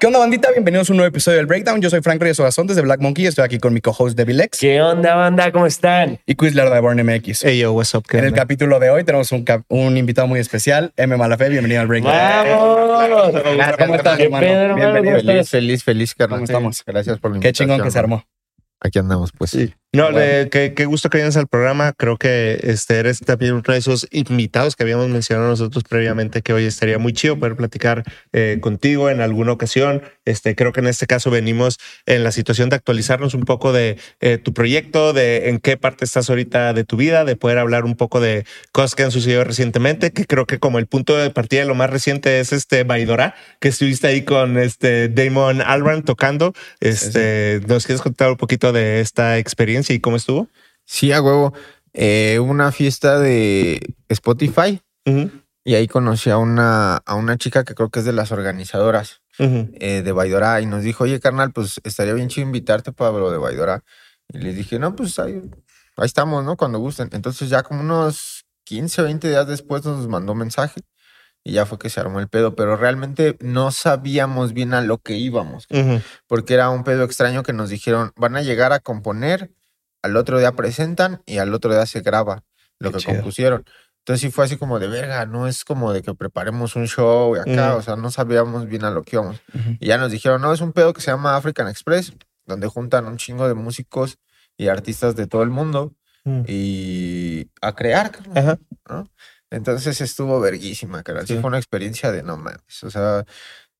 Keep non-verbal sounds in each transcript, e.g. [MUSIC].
¿Qué onda, bandita? Bienvenidos a un nuevo episodio del Breakdown. Yo soy Frank Reyes Ogazón desde Black Monkey. Estoy aquí con mi co-host Devil X ¿Qué onda, banda? ¿Cómo están? y Quizler de Born MX. Hey yo, what's up? ¿Qué En el capítulo de hoy tenemos un, cap- un invitado muy especial, M. Malafé. Bienvenido al Breakdown. ¡Vamos! ¿Cómo estás, ¿Qué hermano? Bienvenido. ¿Cómo Feliz, feliz, feliz, carnal. ¿Cómo estamos? Gracias por la Qué invitación. chingón que se armó. Aquí andamos, pues. Sí. No, de- qué, qué gusto que vienes al programa. Creo que este eres también uno de esos invitados que habíamos mencionado nosotros previamente, que hoy estaría muy chido poder platicar eh, contigo en alguna ocasión. Este, creo que en este caso venimos en la situación de actualizarnos un poco de eh, tu proyecto, de en qué parte estás ahorita de tu vida, de poder hablar un poco de cosas que han sucedido recientemente, que creo que como el punto de partida de lo más reciente es este Baidora, que estuviste ahí con este Damon Albarn tocando. Este, ¿nos quieres contar un poquito de esta experiencia y cómo estuvo? Sí, a huevo. Eh, una fiesta de Spotify y ahí conocí a una, a una chica que creo que es de las organizadoras eh, de Baidora y nos dijo, oye, carnal, pues estaría bien chido invitarte para lo de Baidora. Y le dije, no, pues ahí, ahí estamos, ¿no? Cuando gusten. Entonces ya como unos 15, 20 días después nos mandó mensaje y ya fue que se armó el pedo, pero realmente no sabíamos bien a lo que íbamos. Porque era un pedo extraño que nos dijeron, van a llegar a componer, al otro día presentan y al otro día se graba lo Qué que chido. compusieron. Entonces sí fue así como de verga, no es como de que preparemos un show y acá, Mm. o sea, no sabíamos bien a lo que íbamos. Ujú. Y ya nos dijeron, no, es un pedo que se llama African Express, donde juntan un chingo de músicos y artistas de todo el mundo Mm. y a crear. Ajá. ¿no? Entonces estuvo verguísima, cara. Sí Sí. fue una experiencia de no mames. O sea,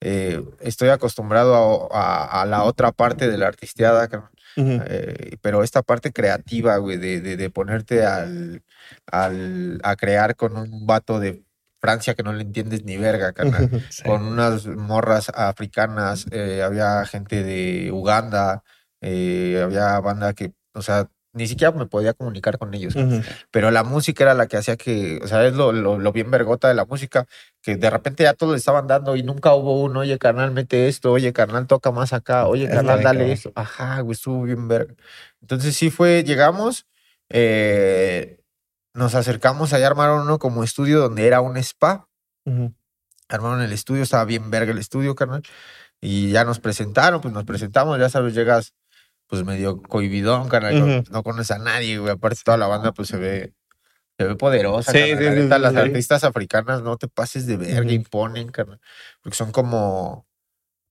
eh, estoy acostumbrado a, a- a la otra parte de la artisteada, Eh, pero esta parte creativa, güey, de, de, de ponerte al, al, a crear con un vato de Francia que no le entiendes ni verga, carnal. [LAUGHS] Sí. Con unas morras africanas, eh, había gente de Uganda, eh, había banda que, o sea, ni siquiera me podía comunicar con ellos. Pero la música era la que hacía que, o sea, es lo, lo, lo bien vergota de la música, que de repente ya todos le estaban dando y nunca hubo uno, oye, carnal, mete esto, oye, carnal, toca más acá, oye, Está carnal, dale esto. Ajá, güey, estuvo bien verga. Entonces sí fue, llegamos, eh, nos acercamos, allá armaron uno como estudio donde era un spa, armaron el estudio, estaba bien verga el estudio, carnal. Y ya nos presentaron, pues nos presentamos, ya sabes, llegas pues medio cohibidón, carnal, no- conoces a nadie, güey. Aparte toda la banda pues se ve, se ve poderosa, Sí, La las artistas africanas no te pases de verga, imponen, carnal. Porque son como,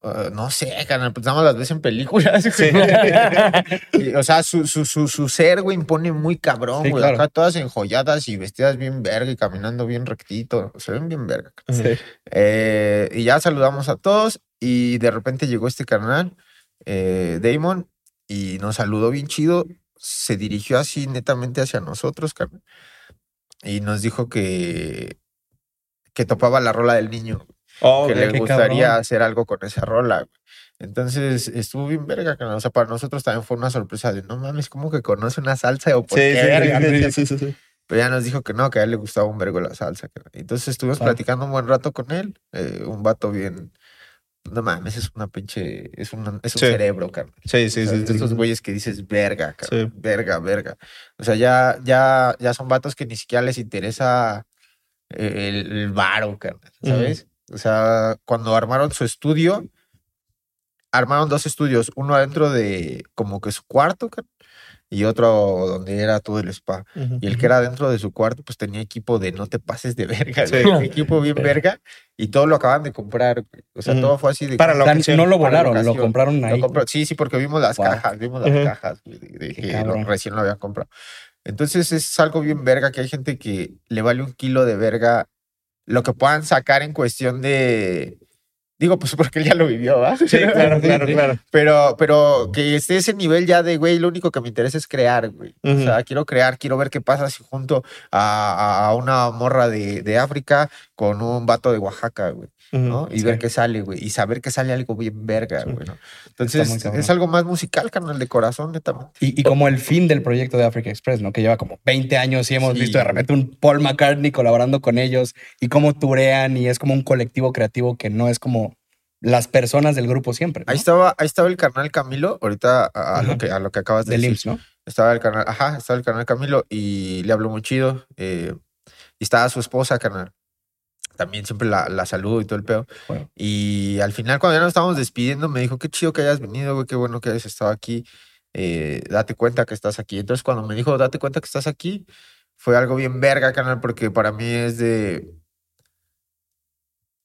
uh, no sé, carnal, pues nada más las ves en películas. [LAUGHS] Y, o sea, su, su, su, su ser, güey, impone muy cabrón, güey. claro. Acá todas enjolladas y vestidas bien verga y caminando bien rectito. Se ven bien verga. Sí. Eh, y ya saludamos a todos y de repente llegó este carnal, eh, Damon, y nos saludó bien chido. Se dirigió así netamente hacia nosotros, carnal. Y nos dijo que, que topaba la rola del niño, Oh, que le gustaría cabrón. hacer algo con esa rola. Entonces estuvo bien verga, carnal. O sea, para nosotros también fue una sorpresa de no mames, ¿cómo que conoce una salsa o por Sí, qué sí, verga? sí, [LAUGHS] sí, sí, sí. Pero ya nos dijo que no, que a él le gustaba un vergo la salsa. Entonces estuvimos platicando un buen rato con él. eh, un vato bien. No mames, es una pinche. Es, una- es un Sí. cerebro, carnal. Sí, sí, O sea, sí, sí. güeyes que dices verga, carnal, Sí. verga, verga. O sea, ya, ya, ya son vatos que ni siquiera les interesa eh, el, el varo, carnal. ¿sabes? O sea, cuando armaron su estudio, armaron dos estudios, uno adentro de como que su cuarto, carnal, y otro donde era todo el spa. Y el que era dentro de su cuarto, pues tenía equipo de no te pases de verga, Sí. equipo bien verga, y todo lo acaban de comprar. O sea, todo fue así de Para la no lo volaron, lo compraron Lo ahí. compró- Sí, sí, porque vimos las Wow. cajas, vimos las cajas de, que lo- recién lo habían comprado. Entonces es algo bien verga que hay gente que le vale un kilo de verga lo que puedan sacar en cuestión de. Digo, pues porque él ya lo vivió, ¿va? Sí, claro, [LAUGHS] claro, claro. Pero, pero que esté ese nivel ya de, güey, lo único que me interesa es crear, güey. O sea, quiero crear, quiero ver qué pasa si junto a, a una morra de, de África con un vato de Oaxaca, güey. Y Sí. ver qué sale, güey. Y saber que sale algo bien verga, Sí. güey. Entonces, es algo más musical, carnal, de corazón, netamente. Y, y como el fin del proyecto de Africa Express, ¿no? Que lleva como 20 años y hemos Sí. visto de repente un Paul McCartney colaborando con ellos y cómo turean y es como un colectivo creativo que no es como las personas del grupo siempre. ¿no? Ahí estaba, ahí estaba el carnal Camilo, ahorita a, lo que a lo que acabas de Del decir. ¿no? Estaba el canal, ajá, estaba el canal Camilo y le habló muy chido. eh, y estaba su esposa, canal. También siempre la, la saludo y todo el pedo. Bueno. Y al final, cuando ya nos estábamos despidiendo, me dijo, qué chido que hayas venido, güey, qué bueno que hayas estado aquí. eh, date cuenta que estás aquí. Entonces, cuando me dijo, date cuenta que estás aquí, fue algo bien verga, canal, porque para mí es de...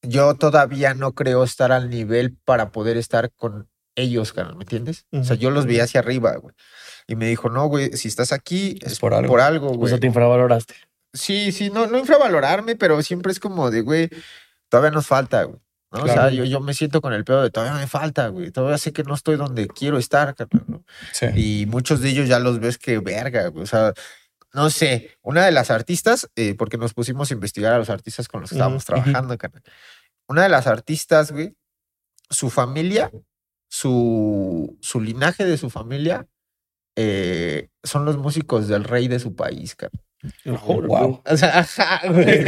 Yo todavía no creo estar al nivel para poder estar con ellos, canal, ¿me entiendes? O sea, yo los veía hacia arriba, güey. Y me dijo, no, güey, si estás aquí es, por algo. Por algo, O güey. sea, te infravaloraste. Sí, sí, no, no infravalorarme, pero siempre es como de, güey, todavía nos falta, güey. ¿no? O sea, yo, yo me siento con el pedo de todavía me falta, güey. Todavía sé que no estoy donde quiero estar, carnal, ¿no? Sí. Y muchos de ellos ya los ves que verga, güey. O sea, no sé, una de las artistas, eh, porque nos pusimos a investigar a los artistas con los que estábamos trabajando, carnal. Una de las artistas, güey, su familia, su, su linaje de su familia, eh, son los músicos del rey de su país, carnal. Wow. O sea, ajá, güey.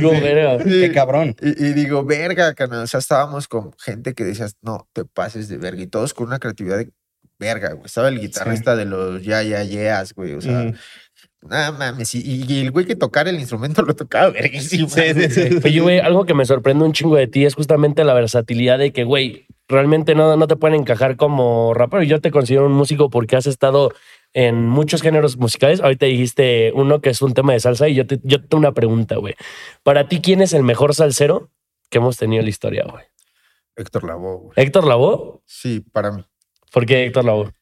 No, verga. Qué cabrón. Y, y digo, verga, carnal. O sea, estábamos con gente que decías, no, te pases de verga. Y todos con una creatividad de verga, güey. Estaba el guitarrista de los ya, ya, yeas, güey. O sea, Ujú. nada mames. Y, y el güey que tocara el instrumento [LAUGHS] lo tocaba verguísimo. Sí, sí, sí. Oye, güey, algo que me sorprende un chingo de ti es justamente la versatilidad de que, güey, realmente no, no te pueden encajar como rapero. Y yo te considero un músico porque has estado en muchos géneros musicales. Ahorita dijiste uno que es un tema de salsa y yo te, yo te tengo una pregunta, güey. Para ti, ¿quién es el mejor salsero que hemos tenido en la historia, güey? Héctor Lavoe, güey. ¿Héctor Lavoe? Sí, para mí. ¿Por qué Héctor Lavoe?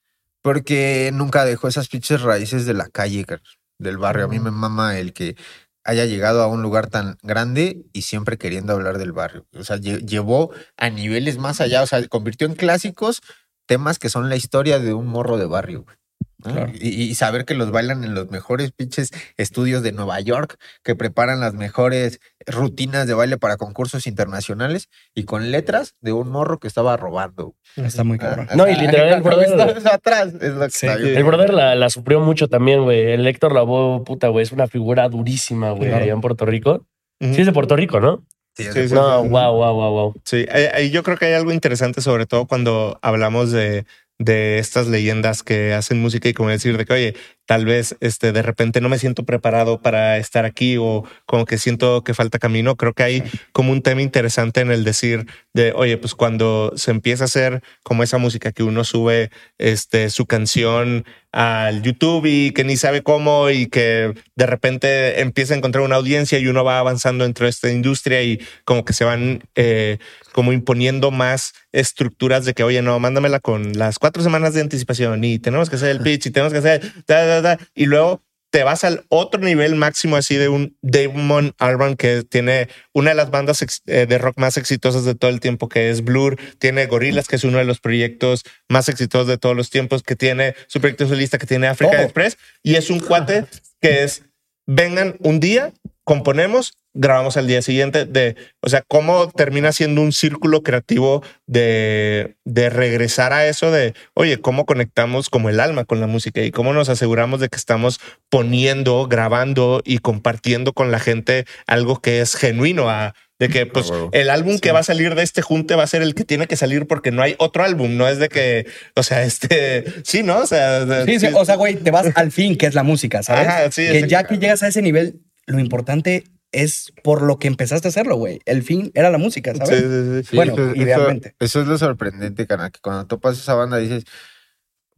Porque nunca dejó esas pinches raíces de la calle, del barrio. A mí me mama el que haya llegado a un lugar tan grande y siempre queriendo hablar del barrio. O sea, lle- llevó a niveles más allá, o sea, convirtió en clásicos temas que son la historia de un morro de barrio. güey, ¿no? Claro. Y, y saber que los bailan en los mejores pinches estudios de Nueva York, que preparan las mejores rutinas de baile para concursos internacionales y con letras de un morro que estaba robando. Está muy cabrón. No, y literal, el brother- estás atrás es lo que Sí. está bien. El brother la, la sufrió mucho también, güey. El Héctor Lavoe, puta, güey, es una figura durísima, güey, Claro. allá en Puerto Rico. Ujú. Sí, es de Puerto Rico, ¿no? Sí, Sí, sí, No, sí. wow, wow, wow, wow. Sí, yo creo que hay algo interesante, sobre todo cuando hablamos de, de estas leyendas que hacen música y como decir de que, oye, tal vez este, de repente no me siento preparado para estar aquí o como que siento que falta camino. Creo que hay como un tema interesante en el decir de, oye, pues cuando se empieza a hacer como esa música que uno sube este, su canción al YouTube y que ni sabe cómo y que de repente empieza a encontrar una audiencia y uno va avanzando dentro de esta industria y como que se van eh, como imponiendo más estructuras de que, oye, no, mándamela con las cuatro semanas de anticipación y tenemos que hacer el pitch y tenemos que hacer, da, da, da, y luego te vas al otro nivel máximo así de un Damon Albarn que tiene una de las bandas eh, de rock más exitosas de todo el tiempo que es Blur, tiene Gorillaz que es uno de los proyectos más exitosos de todos los tiempos, que tiene su proyecto solista que tiene Africa. Express y es un cuate que es vengan un día, componemos, grabamos al día siguiente de, o sea, cómo termina siendo un círculo creativo de, de regresar a eso de, oye, cómo conectamos como el alma con la música y cómo nos aseguramos de que estamos poniendo, grabando y compartiendo con la gente algo que es genuino a de que [LAUGHS] pues huevo. el álbum que va a salir de este junte va a ser el que tiene que salir porque no hay otro álbum, no es de que, o sea, [LAUGHS] este, sí, ¿no? O sea, Sí, sí, o sea, güey, te vas al fin, que es la música, ¿sabes? Ajá, sí, que ya que llegas a ese nivel, lo importante es por lo que empezaste a hacerlo, güey. El fin era la música, ¿sabes? Sí, sí, sí. Bueno, eso, idealmente. Eso, es lo sorprendente, carnal, que cuando topas esa banda dices,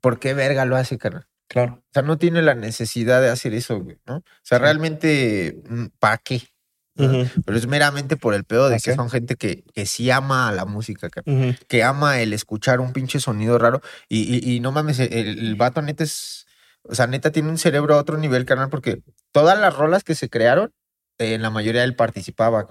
¿por qué verga lo hace, carnal? Claro. O sea, no tiene la necesidad de hacer eso, güey, ¿no? O sea, realmente, mm, ¿para qué? Pero es meramente por el pedo de ¿Ah, que sí? son gente que, que sí ama a la música, que ama el escuchar un pinche sonido raro. Y, y, y no mames, el, el vato neta es. O sea, neta tiene un cerebro a otro nivel, carnal, porque todas las rolas que se crearon, en la mayoría él participaba.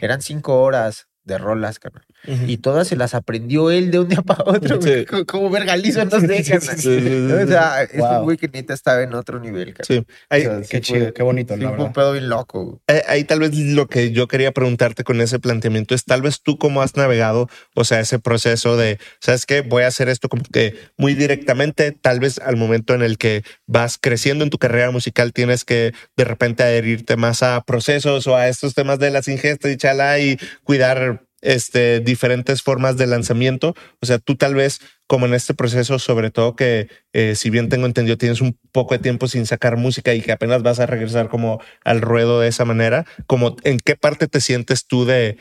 Eran cinco horas de rolas, carnal. Y todas se las aprendió él de un día para otro. Sí. [LAUGHS] Como, como vergalizo, no sé, [LAUGHS] carnal. Sí, sí, sí, O sea, es Wow. un güey que neta estaba en otro nivel, carnal. Sí. O sea, Qué fue- chido, qué bonito, sí un pedo bien loco. Eh, ahí tal vez lo que yo quería preguntarte con ese planteamiento es tal vez tú cómo has navegado, o sea, ese proceso de, ¿sabes qué? Voy a hacer esto como que muy directamente, tal vez al momento en el que vas creciendo en tu carrera musical tienes que de repente adherirte más a procesos o a estos temas de las ingestas y chala y cuidar este, diferentes formas de lanzamiento. O sea, tú tal vez, como en este proceso, sobre todo que, eh, si bien tengo entendido, tienes un poco de tiempo sin sacar música y que apenas vas a regresar como al ruedo de esa manera, como en qué parte te sientes tú de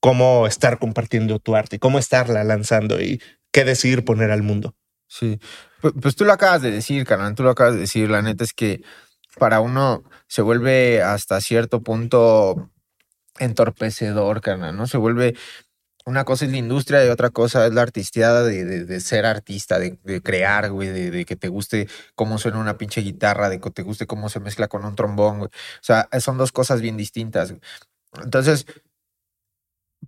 cómo estar compartiendo tu arte y cómo estarla lanzando y qué decidir poner al mundo. Sí. Pues, pues tú lo acabas de decir, carnal, tú lo acabas de decir. La neta es que para uno se vuelve hasta cierto punto entorpecedor, carnal, ¿no? Se vuelve. Una cosa es la industria y otra cosa es la artisteada de, de, de ser artista, de, de crear, güey, de, que te guste cómo suena una pinche guitarra, de que te guste cómo se mezcla con un trombón, güey. O sea, son dos cosas bien distintas. güey. Entonces,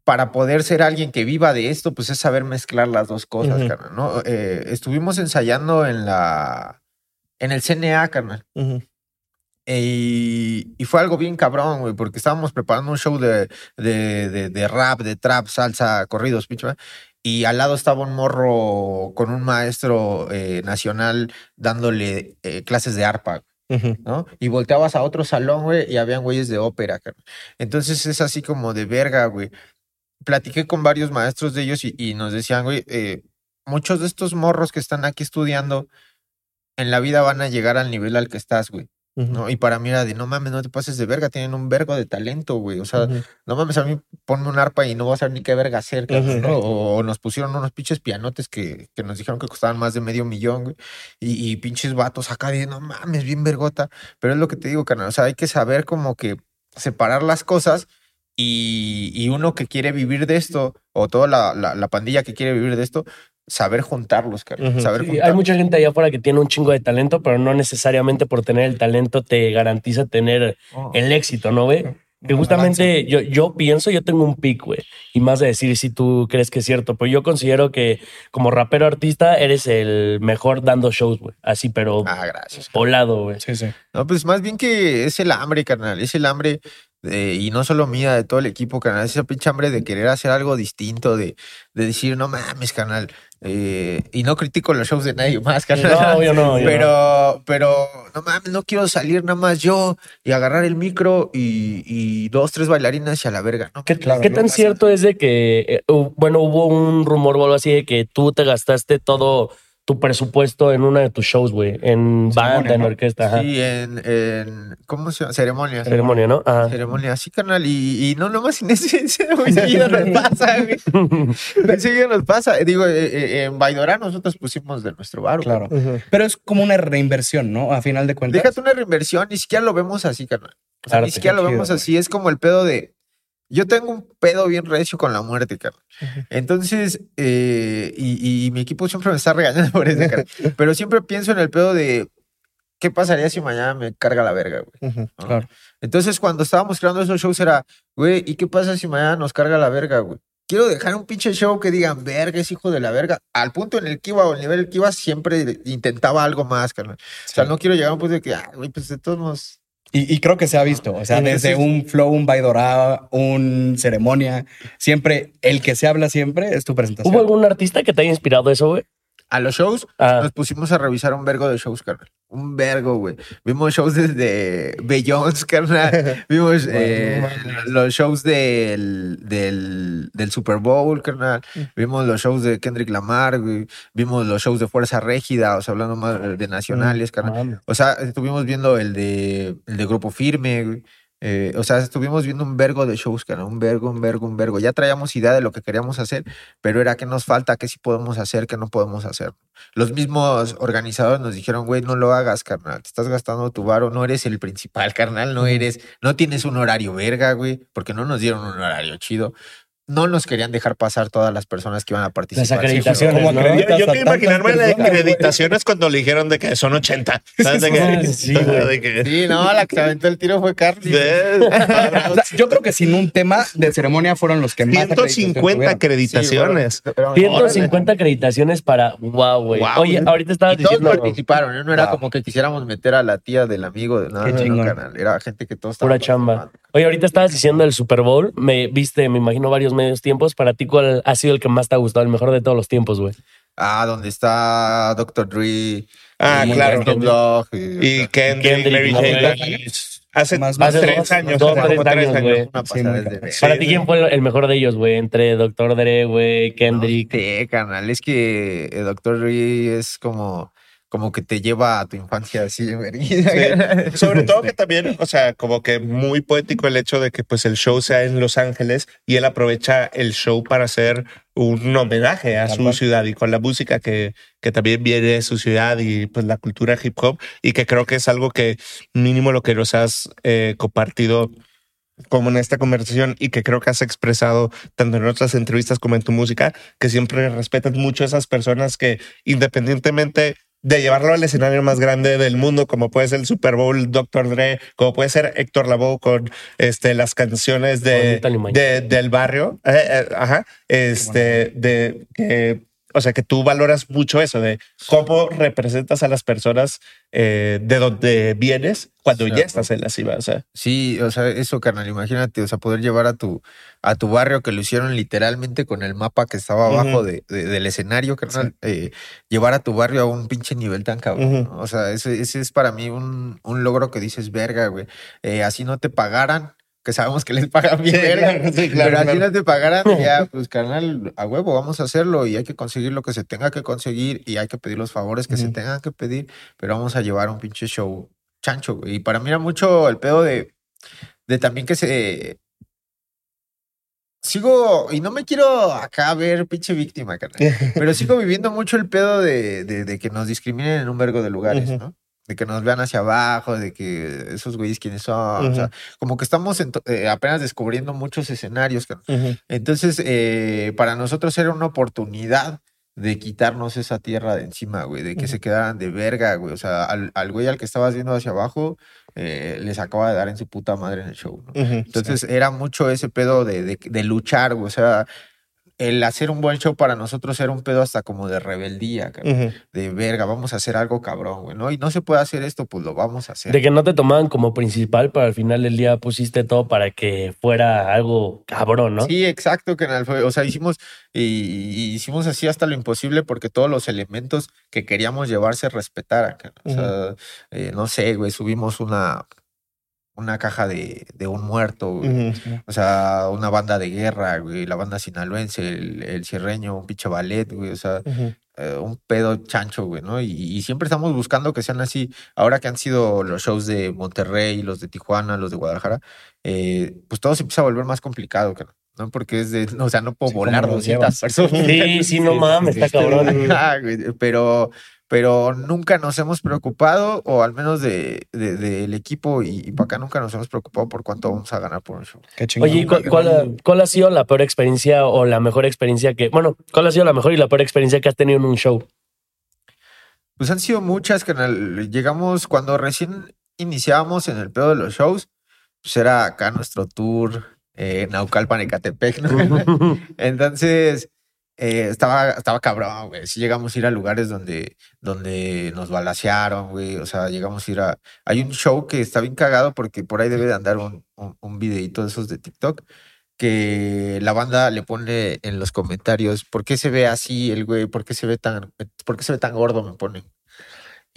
para poder ser alguien que viva de esto, pues es saber mezclar las dos cosas, Ujú. carnal, ¿no? Eh, estuvimos ensayando en la. en el CNA, carnal. Y, y fue algo bien cabrón, güey, porque estábamos preparando un show de, de, de, de rap, de trap, salsa, corridos, pinche. Y al lado estaba un morro con un maestro eh, nacional dándole eh, clases de arpa. ¿no? Y volteabas a otro salón, güey, y habían güeyes de ópera, carnal. Entonces es así como de verga, güey. Platiqué con varios maestros de ellos y, y nos decían, güey, eh, muchos de estos morros que están aquí estudiando en la vida van a llegar al nivel al que estás, güey. ¿No? Y para mí era de, no mames, no te pases de verga, tienen un vergo de talento, güey. O sea, no mames, a mí ponme un arpa y no vas a saber ni qué verga hacer. ¿no? O, nos pusieron unos pinches pianotes que, que nos dijeron que costaban más de medio millón, güey. Y, y pinches vatos acá de, no mames, bien vergota. Pero es lo que te digo, carnal. O sea, hay que saber como que separar las cosas y, y uno que quiere vivir de esto, o toda la, la, la pandilla que quiere vivir de esto, saber juntarlos. Saber Sí, juntarlos. hay mucha gente allá afuera que tiene un chingo de talento, pero no necesariamente por tener el talento te garantiza tener Oh. el éxito, ¿no, güey? Que justamente yo, yo pienso, yo tengo un pick, güey. Y más de decir si tú crees que es cierto. Pero yo considero que como rapero artista eres el mejor dando shows, güey. Así, pero Ah, gracias. volado, güey. Sí, sí. No, pues más bien que es el hambre, carnal. Es el hambre, de- y no solo mía, de todo el equipo, carnal. Es esa pinche hambre de querer hacer algo distinto, de, de decir, no mames, carnal. Eh, y no critico los shows de nadie más, carnal. No, yo no, yo pero, pero, no mames, no quiero salir nada más yo y agarrar el micro y, y dos, tres bailarinas y a la verga, ¿no? ¿Qué, Claro, qué no tan pasa. cierto es de que, eh, bueno, hubo un rumor o algo así de que tú te gastaste todo tu presupuesto en una de tus shows, güey? En banda, en ¿no? orquesta, ajá. Sí, en, en, ¿cómo se llama? Ceremonias. Ceremonia, ¿no? Ajá. Ceremonia, sí, carnal, y, y no nomás sin ese, ese [LAUGHS] güey, seguido nos pasa, güey. [LAUGHS] Seguido nos pasa. Digo, eh, eh, en Baidora nosotros pusimos de nuestro bar. Claro. Pero es como una reinversión, ¿no? A final de cuentas. Déjate una reinversión, ni siquiera lo vemos así, carnal. O sea, ni siquiera lo vemos así. Es como el pedo de. Yo tengo un pedo bien recio con la muerte, carnal. Entonces, eh, y, y mi equipo siempre me está regañando [LAUGHS] por eso, carnal. [LAUGHS] Pero siempre pienso en el pedo de. ¿Qué pasaría si mañana me carga la verga, güey? Claro. Entonces, cuando estábamos creando esos shows, era, güey, ¿y qué pasa si mañana nos carga la verga, güey? Quiero dejar un pinche show que digan, verga, es hijo de la verga. Al punto en el que iba o el nivel que iba, siempre intentaba algo más, carnal. O sea, no quiero llegar a un punto de que, ah, güey, pues de todos modos. Y, y creo que se ha visto, o sea, Sí, desde un flow, un baidorá, un ceremonia, siempre, el que se habla siempre es tu presentación. ¿Hubo algún artista que te haya inspirado eso, güey? A los shows, Ah, nos pusimos a revisar un vergo de shows, carnal. Un vergo, güey. Vimos shows desde Beyoncé, carnal. [LAUGHS] Vimos eh, los shows del, del, del Super Bowl, carnal. Vimos los shows de Kendrick Lamar, güey. Vimos los shows de Fuerza Régida, o sea, hablando más de nacionales, carnal. O sea, estuvimos viendo el de, el de Grupo Firme, güey. Eh, o sea, estuvimos viendo un vergo de shows, cara, un vergo, un vergo, un vergo. Ya traíamos idea de lo que queríamos hacer, pero era qué nos falta, qué sí podemos hacer, qué no podemos hacer. Los mismos organizadores nos dijeron, güey, no lo hagas, carnal, te estás gastando tu varo, no eres el principal, carnal, no eres, no tienes un horario verga, güey, porque no nos dieron un horario chido. No nos querían dejar pasar todas las personas que iban a participar. acreditaciones, ¿Cómo ¿no? acreditas Yo, quiero imaginarme la personas, güey? acreditaciones cuando le dijeron de que son 80. ¿Sabes de qué? [LAUGHS] Sí, [LAUGHS] güey. De que- Sí, no, la que se aventó el tiro fue Carly. O sea, [LAUGHS] yo creo que sin un tema de ceremonia fueron los que más 150 acreditaciones. Sí, bueno, 150 acreditaciones para. Wow, güey. Wow. Oye, ahorita estabas Y todos diciendo. participaron, ¿eh? no era Wow. como que quisiéramos meter a la tía del amigo de nada, Qué no, no. Era gente que todos estaban Pura chamba. Oye, ahorita estabas diciendo el Super Bowl. Me viste, me imagino, varios medios tiempos. Para ti, ¿cuál ha sido el que más te ha gustado? El mejor de todos los tiempos, güey. Ah, donde está Dr. Dre. Ah, y claro. Dogg, y- Y Kendrick, Kendrick, Mary J. Hace Más- hace tres dos- años. dos, tres años, Sí. Para ti, ¿quién fue el- mejor de ellos, güey? Entre Dr. Dre, güey, Kendrick. Sí, carnal, es que el Doctor Dre es como, como que te lleva a tu infancia así, verguida. [LAUGHS] Sobre todo que también, o sea, como que muy poético el hecho de que pues el show sea en Los Ángeles y él aprovecha el show para hacer un homenaje a su ciudad y con la música que, que también viene de su ciudad y pues la cultura hip hop y que creo que es algo que mínimo lo que nos has eh, compartido como en esta conversación y que creo que has expresado tanto en otras entrevistas como en tu música, que siempre respetas mucho a esas personas que independientemente de llevarlo al escenario más grande del mundo, como puede ser el Super Bowl Dr. Dre, como puede ser Héctor Lavoe con este, las canciones de, del barrio, eh, eh, ajá, este, de que, o sea, que tú valoras mucho eso, de cómo representas a las personas eh, de donde vienes cuando ya estás en la cima, o sea. Sí, o sea, eso, carnal, imagínate, o sea, poder llevar a tu, a tu barrio que lo hicieron literalmente con el mapa que estaba abajo de, de- del escenario, carnal, eh, llevar a tu barrio a un pinche nivel tan cabrón. O sea, ese, ese es para mí un, un logro que dices, verga, güey, eh, así no te pagaran, que sabemos que les pagan bien, Sí, verga, claro, sí, claro, pero así no te pagaran, ya, [LAUGHS] pues, carnal, a huevo, vamos a hacerlo y hay que conseguir lo que se tenga que conseguir y hay que pedir los favores que se tengan que pedir, pero vamos a llevar un pinche show chancho, güey. Y para mí era mucho el pedo de, de también que se... Sigo, y no me quiero acá ver pinche víctima, carnal, pero sigo [LAUGHS] viviendo mucho el pedo de, de, de que nos discriminen en un vergo de lugares. ¿no? De que nos vean hacia abajo, de que esos güeyes quiénes son, o sea, como que estamos eh, apenas descubriendo muchos escenarios. Entonces, eh, para nosotros era una oportunidad de quitarnos esa tierra de encima, güey, de que se quedaran de verga, güey. O sea, al, al güey al que estabas viendo hacia abajo, eh, les acaba de dar en su puta madre en el show. Entonces, era mucho ese pedo de, de, de luchar, güey. O sea, el hacer un buen show para nosotros era un pedo hasta como de rebeldía. De verga, vamos a hacer algo cabrón, güey, ¿no? Y no se puede hacer esto, pues lo vamos a hacer. De que no te tomaban como principal, pero al final del día pusiste todo para que fuera algo cabrón, ¿no? Sí, exacto. Fue, o sea, hicimos y, y hicimos así hasta lo imposible porque todos los elementos que queríamos llevar se respetaran. O sea, eh, no sé, güey, subimos una una caja de, de un muerto, güey. O sea, una banda de guerra, güey, la banda sinaloense, el, el cierreño, un pinche ballet, güey, o sea, eh, un pedo chancho, güey, ¿no? Y, y siempre estamos buscando que sean así. Ahora que han sido los shows de Monterrey, los de Tijuana, los de Guadalajara, eh, pues todo se empieza a volver más complicado, cara, ¿no? Porque es de, o sea, no puedo Sí, ¿cómo volar los 200 llevas? personas. Sí, sí, no [LAUGHS] mames, está cabrón. Güey, pero, pero nunca nos hemos preocupado, o al menos de, de- del equipo y, y para acá nunca nos hemos preocupado por cuánto vamos a ganar por un show. Qué. Oye, ¿y cuál, cuál ha- cuál ha sido la peor experiencia o la mejor experiencia que, bueno, cuál ha sido la mejor y la peor experiencia que has tenido en un show? Pues han sido muchas, canal. Llegamos cuando recién iniciábamos en el pedo de los shows, pues era acá nuestro tour eh, Naucalpan, Ecatepec, ¿no? [LAUGHS] Entonces, eh, estaba, estaba cabrón, güey. Sí llegamos a ir a lugares donde, donde nos balacearon, güey. O sea, llegamos a ir a... Hay un show que está bien cagado porque por ahí debe de andar un, un, un videito de esos de TikTok que la banda le pone en los comentarios, ¿por qué se ve así el güey? ¿Por qué se ve tan, por qué se ve tan gordo? Me ponen.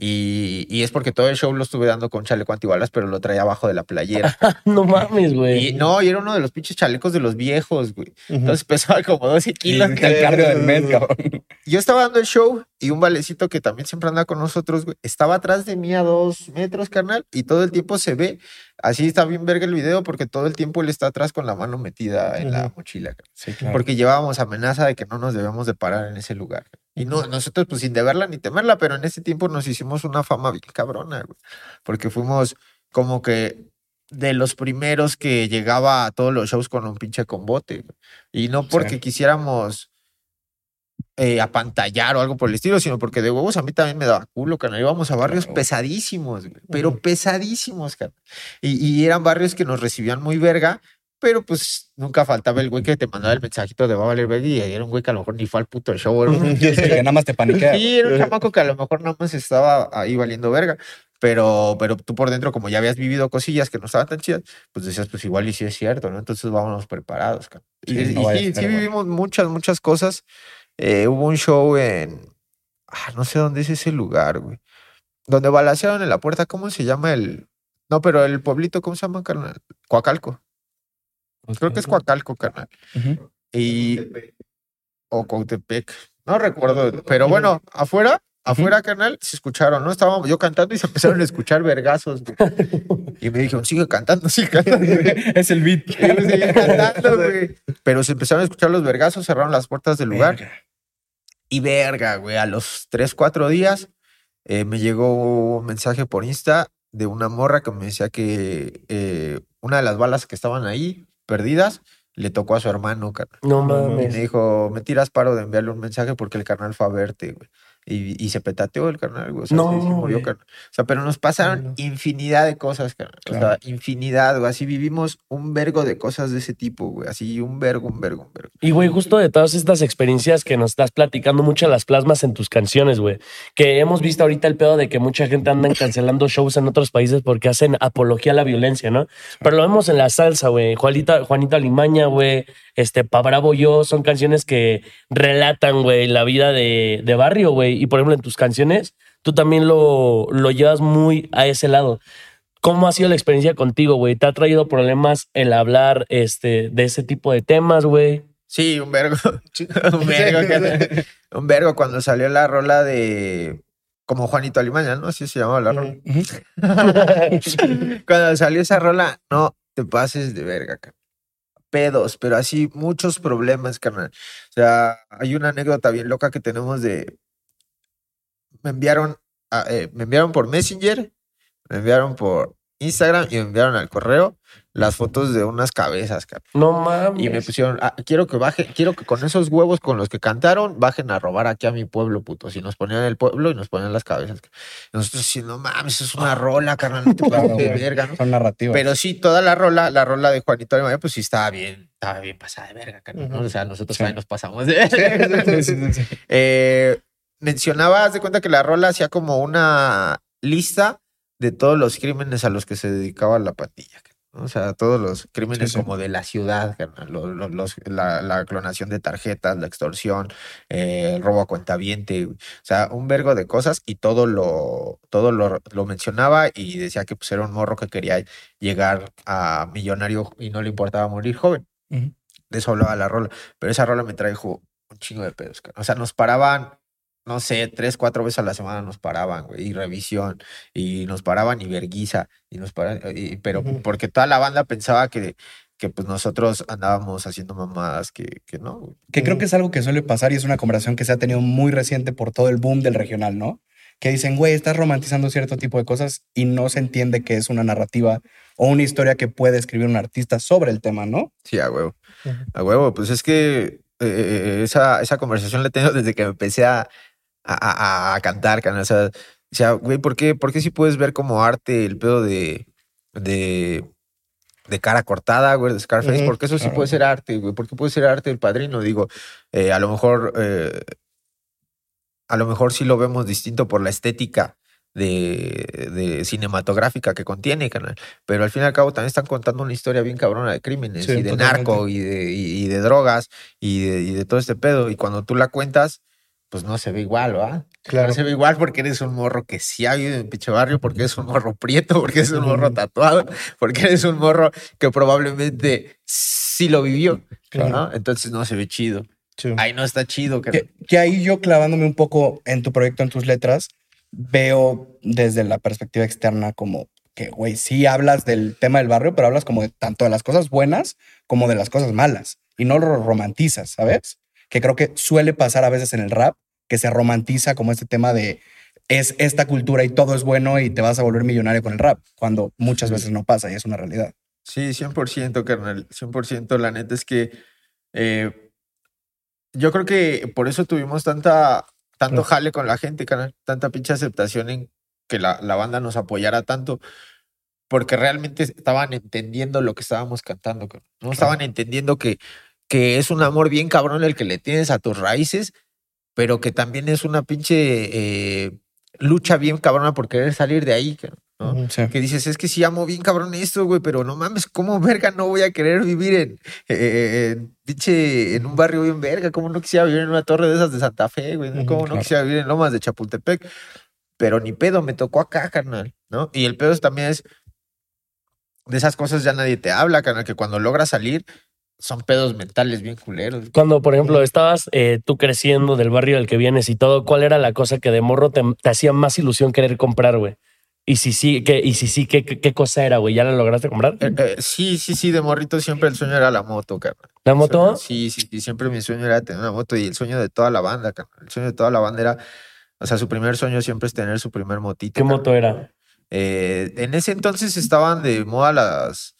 Y, y es porque todo el show lo estuve dando con chaleco antibalas, pero lo traía abajo de la playera. [LAUGHS] no mames, güey. Y no, y era uno de los pinches chalecos de los viejos, güey. Entonces pesaba como 12 Y kilos. el cardio del mes, cabrón. Yo estaba dando el show y un valecito que también siempre anda con nosotros, güey, estaba atrás de mí a dos metros, carnal, y todo el tiempo se ve. Así está bien verga el video porque todo el tiempo él está atrás con la mano metida en la mochila. carnal. Sí, claro. Porque llevábamos amenaza de que no nos debemos de parar en ese lugar. Y no, nosotros pues sin deberla ni temerla, pero en ese tiempo nos hicimos una fama bien cabrona, güey. Porque fuimos como que de los primeros que llegaba a todos los shows con un pinche combote. Y no porque Sí. quisiéramos eh, apantallar o algo por el estilo, sino porque de huevos a mí también me daba culo, carnal. Íbamos a barrios Claro. pesadísimos, güey, pero pesadísimos, carnal. Y, y eran barrios que nos recibían muy verga, pero pues nunca faltaba el güey que te mandaba el mensajito de va a valer verga y era un güey que a lo mejor ni fue al puto show. [LAUGHS] Sí, que nada más te paniquea. Sí, era un chamaco que a lo mejor nada más estaba ahí valiendo verga. Pero, pero tú por dentro, como ya habías vivido cosillas que no estaban tan chidas, pues decías, pues igual y sí es cierto, ¿no? Entonces vámonos preparados. Y, Sí, y no a sí, sí güey. vivimos muchas, muchas cosas. Eh, hubo un show en. Ah, no sé dónde es ese lugar, güey. Donde balacearon en la puerta, ¿cómo se llama el. No, pero el pueblito, ¿cómo se llama, carnal? Coacalco. Creo que es Coacalco, carnal. Ujú. Y. O Cautepec. No recuerdo. Pero bueno, afuera, afuera, carnal, se escucharon, ¿no? Estábamos yo cantando y se empezaron a escuchar vergazos. güey. [LAUGHS] Y me dijeron, sigue cantando, sigue cantando. [LAUGHS] es el beat. Y yo seguía cantando, güey. Pero se empezaron a escuchar los vergazos, cerraron las puertas del lugar. Verga. Y verga, güey, a los 3, 4 días eh, me llegó un mensaje por Insta de una morra que me decía que eh, una de las balas que estaban ahí, perdidas, le tocó a su hermano, carnal. No Y mames. me dijo, me tiras paro de enviarle un mensaje porque el carnal fue a verte, güey. Y, y se petateó el carnal, güey. O sea, No, sí murió, carnal. O sea, pero nos pasaron No. infinidad de cosas, carnal. O sea, infinidad, güey. Así vivimos un vergo de cosas de ese tipo, güey. Así un vergo, un vergo, un vergo. Y, güey, justo de todas estas experiencias que nos estás platicando, muchas las plasmas en tus canciones, güey. Que hemos visto ahorita el pedo de que mucha gente anda cancelando shows en otros países porque hacen apología a la violencia, ¿no? Pero lo vemos en la salsa, güey. Juanita, Juanita Limaña, güey. Este, Pa Bravo Yo, son canciones que relatan, güey, la vida de, de barrio, güey. Y por ejemplo, en tus canciones, tú también lo, lo llevas muy a ese lado. ¿Cómo ha sido la experiencia contigo, güey? ¿Te ha traído problemas el hablar este, de ese tipo de temas, güey? Sí, un vergo. [LAUGHS] un vergo. [LAUGHS] Un vergo cuando salió la rola de. Como Juanito Alimaña, ¿no? Así se llamaba la rola. [LAUGHS] Cuando salió esa rola, no te pases de verga, carnal. Pedos, pero así muchos problemas, carnal. O sea, hay una anécdota bien loca que tenemos de. Me enviaron, a- eh, me enviaron por Messenger, me enviaron por Instagram y me enviaron al correo las fotos de unas cabezas, carnal. No mames. Y me pusieron, "Ah, quiero que bajen, quiero que con esos huevos con los que cantaron, bajen a robar aquí a mi pueblo, putos. Y nos ponían el pueblo y nos ponían las cabezas. Y nosotros sí, no mames, es una rola, carnal, no te Claro, pases de verga, ¿no? Son narrativas. Pero sí, toda la rola, la rola de Juanito Alemania, pues sí estaba bien, estaba bien pasada de verga, carnal, ¿no? O sea, nosotros Sí. también nos pasamos de Sí, sí, sí, sí. Eh, mencionaba, haz de cuenta que la rola hacía como una lista de todos los crímenes a los que se dedicaba la pandilla. O sea, todos los crímenes Sí, sí. como de la ciudad, carnal, lo- lo- los- la, la clonación de tarjetas, la extorsión, eh, el robo a cuentaviente, o sea, un vergo de cosas y todo lo, todo lo, lo mencionaba y decía que pues, era un morro que quería llegar a millonario y no le importaba morir joven. Ujú. De eso hablaba la rola. Pero esa rola me trajo un chingo de pedos. O sea, nos paraban, no sé, tres, cuatro veces a la semana nos paraban, güey, y revisión, y nos paraban y verguiza, y nos paraban, y- pero porque toda la banda pensaba que, que pues nosotros andábamos haciendo mamadas que, que no, güey. Que creo que es algo que suele pasar y es una conversación que se ha tenido muy reciente por todo el boom del regional, ¿no? Que dicen, güey, estás romantizando cierto tipo de cosas y no se entiende que es una narrativa o una historia que puede escribir un artista sobre el tema, ¿no? Sí, a huevo. A huevo, pues es que eh, esa, esa conversación la tengo [LAUGHS] desde que me empecé a, a, a- a cantar, carnal. O sea, o sea, güey, ¿por qué, ¿por qué si puedes ver como arte el pedo de, de, de cara cortada, güey, de Scarface? Porque eso sí puede ser arte, güey. ¿Por qué puede ser arte el padrino? Digo, eh, a lo mejor, eh, a lo mejor sí lo vemos distinto por la estética de, de cinematográfica que contiene, canal. Pero al fin y al cabo también están contando una historia bien cabrona de crímenes Sí, y de totalmente. narco y de, y, y de drogas y de, y de todo este pedo. Y cuando tú la cuentas, pues no se ve igual, ¿va? Claro. No se ve igual porque eres un morro que sí ha vivido en pinche barrio, porque eres un morro prieto, porque eres un morro tatuado, porque eres un morro que probablemente sí lo vivió, Claro. ¿no? Entonces no se ve chido. Sí. Ahí no está chido. Que... Que, que ahí yo clavándome un poco en tu proyecto, en tus letras, veo desde la perspectiva externa como que, güey, sí hablas del tema del barrio, pero hablas como de tanto de las cosas buenas como de las cosas malas y no lo romantizas, ¿sabes? Que creo que suele pasar a veces en el rap, que se romantiza como este tema de es esta cultura y todo es bueno y te vas a volver millonario con el rap, cuando muchas veces no pasa y es una realidad. Sí, 100%, carnal. 100%. La neta es que eh, yo creo que por eso tuvimos tanta, tanto jale con la gente, carnal. Tanta pinche aceptación en que la, la banda nos apoyara tanto. Porque realmente estaban entendiendo lo que estábamos cantando, carnal, ¿no? Estaban entendiendo que, que es un amor bien cabrón el que le tienes a tus raíces, pero que también es una pinche eh, lucha bien cabrona por querer salir de ahí, ¿no? Sí. que dices, es que sí amo bien cabrón esto, güey, pero no mames, ¿cómo verga no voy a querer vivir en, eh, en, pinche, en un barrio bien verga? ¿Cómo no quisiera vivir en una torre de esas de Santa Fe, güey? ¿Cómo no quisiera vivir en Lomas de Chapultepec? Pero ni pedo, me tocó acá, carnal, ¿no? Y el pedo también es, de esas cosas ya nadie te habla, carnal, que cuando logras salir son pedos mentales bien culeros. Cuando, por ejemplo, estabas eh, tú creciendo del barrio del que vienes y todo, ¿cuál era la cosa que de morro te, te hacía más ilusión querer comprar, güey? Y si sí, ¿qué, y si sí, ¿qué, qué, qué cosa era, güey? ¿Ya la lograste comprar? Eh, eh, sí, sí, sí, de morrito siempre el sueño era la moto, carnal. ¿La moto? Sí, sí, sí, siempre mi sueño era tener una moto y el sueño de toda la banda, carnal. El sueño de toda la banda era, o sea, su primer sueño siempre es tener su primer motito. ¿Qué moto era? Eh, en ese entonces estaban de moda las.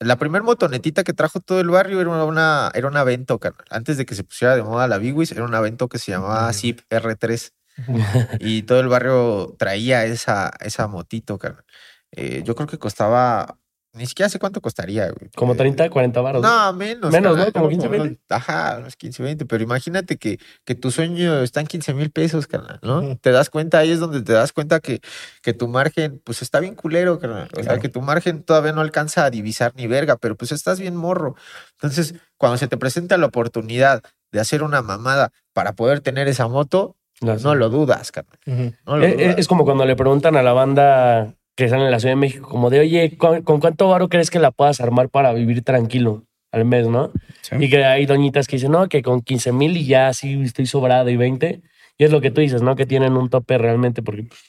La primer motonetita que trajo todo el barrio era una, era una Vento, carnal. Antes de que se pusiera de moda la Bigwis, era una Vento que se llamaba Zip R3. [LAUGHS] y todo el barrio traía esa, esa motito, carnal. Eh, yo creo que costaba. Ni siquiera sé cuánto costaría, güey. Como Eh, 30, 40 baros. no, menos. Menos, ¿no? Como 15, unos- 20. Ajá, unos 15, 20. Pero imagínate que, que tu sueño está en 15 mil pesos, carnal, ¿no? Te das cuenta, ahí es donde te das cuenta que, que tu margen, pues está bien culero, carnal. O sea, que tu margen todavía no alcanza a divisar ni verga, pero pues estás bien morro. Entonces, cuando se te presenta la oportunidad de hacer una mamada para poder tener esa moto, Las- no lo dudas, carnal. No lo Eh, eh, dudas. es como cuando le preguntan a la banda que sale en la Ciudad de México, como de, oye, ¿con, con cuánto varo crees que la puedas armar para vivir tranquilo al mes, no? Sí. Y que hay doñitas que dicen, no, que con 15 mil y ya sí estoy sobrado y 20. Y es lo que tú dices, ¿no? Que tienen un tope realmente porque pues,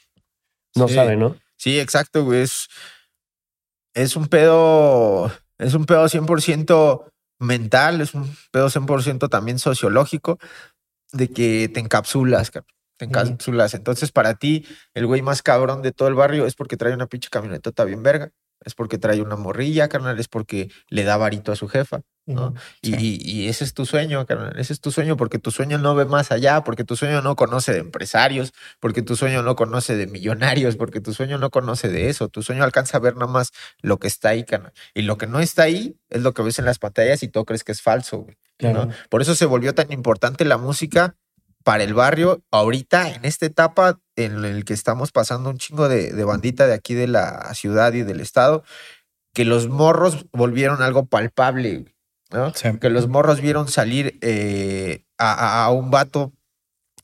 no Sí. saben, ¿no? Sí, exacto, güey. Es, es un pedo, es un pedo 100% mental, es un pedo 100% también sociológico de que te encapsulas, cabrón, te encapsulas. Entonces, para ti, el güey más cabrón de todo el barrio es porque trae una pinche camionetota bien verga, es porque trae una morrilla, carnal, es porque le da varito a su jefa. ¿no? Y, y- y ese es tu sueño, carnal. Ese es tu sueño porque tu sueño no ve más allá, porque tu sueño no conoce de empresarios, porque tu sueño no conoce de millonarios, porque tu sueño no conoce de eso. Tu sueño alcanza a ver nada más lo que está ahí, carnal. Y lo que no está ahí es lo que ves en las pantallas y tú crees que es falso, güey. Claro. ¿no? Por eso se volvió tan importante la música para el barrio ahorita, en esta etapa en el que estamos pasando un chingo de, de bandita de aquí de la ciudad y del estado, que los morros volvieron algo palpable, ¿no? Sí. Que los morros vieron salir eh, a, a- un vato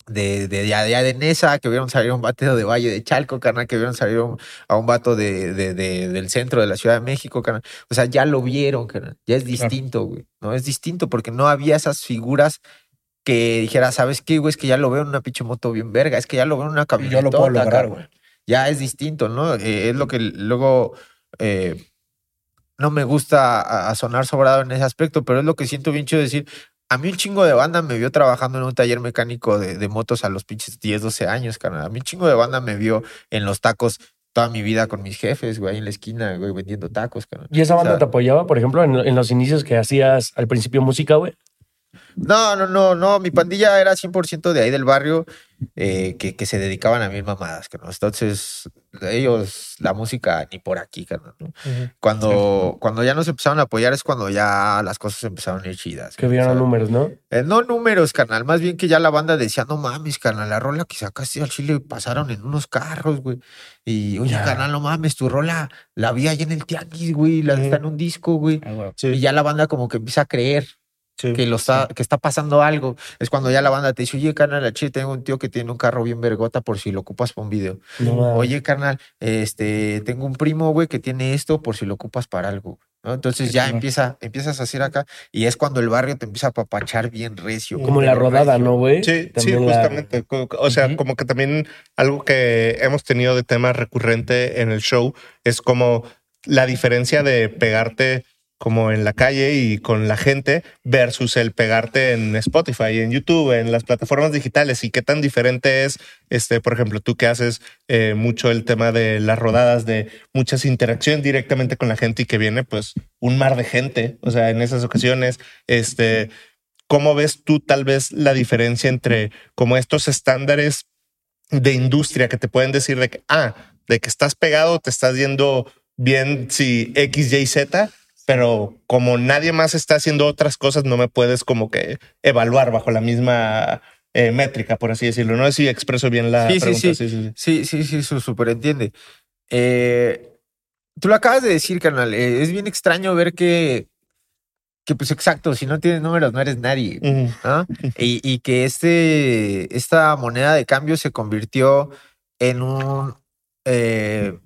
de, de, de de Nesa, que vieron salir a un vato de Valle de Chalco, carnal, que vieron salir a un, a un vato de, de- de- del centro de la Ciudad de México, carnal. O sea, ya lo vieron, carnal. Ya es distinto, güey. No es distinto porque no había esas figuras que dijera, ¿sabes qué, güey? Es que ya lo veo en una pinche moto bien verga, es que ya lo veo en una camioneta. Yo lo puedo lograr, güey. Ya es distinto, ¿no? Eh, es lo que luego eh, no me gusta a, a sonar sobrado en ese aspecto, pero es lo que siento bien chido decir. A mí un chingo de banda me vio trabajando en un taller mecánico de, de motos a los pinches 10, 12 años, carnal. A mí un chingo de banda me vio en los tacos toda mi vida con mis jefes, güey, en la esquina, güey, vendiendo tacos, carnal. ¿Y esa O banda sea, te apoyaba, por ejemplo, en, en los inicios que hacías al principio música, güey? No, no, no, no. Mi pandilla era 100% de ahí del barrio eh, que, que se dedicaban a mil mamadas, carnal. Entonces, ellos, la música ni por aquí. ¿no? Cuando, cuando ya nos empezaron a apoyar es cuando ya las cosas empezaron a ir chidas. Que vieron números, ¿no? Eh, no números, carnal. Más bien que ya la banda decía, no mames, carnal, la rola que sacaste al Chile pasaron en unos carros, güey. Y, oye, Ya. carnal, no mames, tu rola la vi ahí en el tianguis, güey. La está en un disco, güey. Ah. Y ya la banda como que empieza a creer Sí. que, lo está, que está pasando algo. Es cuando ya la banda te dice, oye, carnal, al chile tengo un tío que tiene un carro bien vergota por si lo ocupas para un video. No. Oye, carnal, este, tengo un primo, güey, que tiene esto por si lo ocupas para algo. ¿no? Entonces ya empieza, empiezas a hacer acá y es cuando el barrio te empieza a papachar bien recio. Como la rodada, recio. ¿no, güey? Sí, sí, También justamente. O sea, como que también algo que hemos tenido de tema recurrente en el show es como la diferencia de pegarte como en la calle y con la gente versus el pegarte en Spotify, en YouTube, en las plataformas digitales. Y qué tan diferente es, este, por ejemplo, tú que haces eh, mucho el tema de las rodadas, de muchas interacciones directamente con la gente y que viene pues un mar de gente, o sea, en esas ocasiones, este, ¿cómo ves tú tal vez la diferencia entre como estos estándares de industria que te pueden decir de que, ah, de que estás pegado, te estás yendo bien si X, Y, Z, pero como nadie más está haciendo otras cosas, no me puedes como que evaluar bajo la misma eh, métrica, por así decirlo. No sé si expreso bien la Sí, sí, pregunta. sí. sí, sí, sí. Sí, sí, sí, su superentiende. Eh, tú lo acabas de decir, carnal. eh, es bien extraño ver que, que, pues exacto, si no tienes números, no eres nadie. [LAUGHS] Y, y que este, esta moneda de cambio se convirtió en un, eh,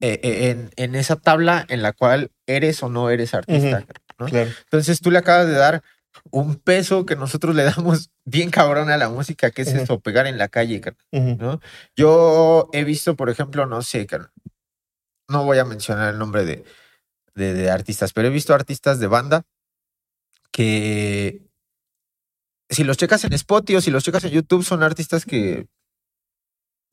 eh, eh, en, en esa tabla en la cual eres o no eres artista. ¿no? Claro. Entonces tú le acabas de dar un peso que nosotros le damos bien cabrón a la música, que es esto, pegar en la calle. ¿no? Yo he visto, por ejemplo, no sé, no voy a mencionar el nombre de, de, de artistas, pero he visto artistas de banda que si los checas en Spotify o si los checas en YouTube son artistas que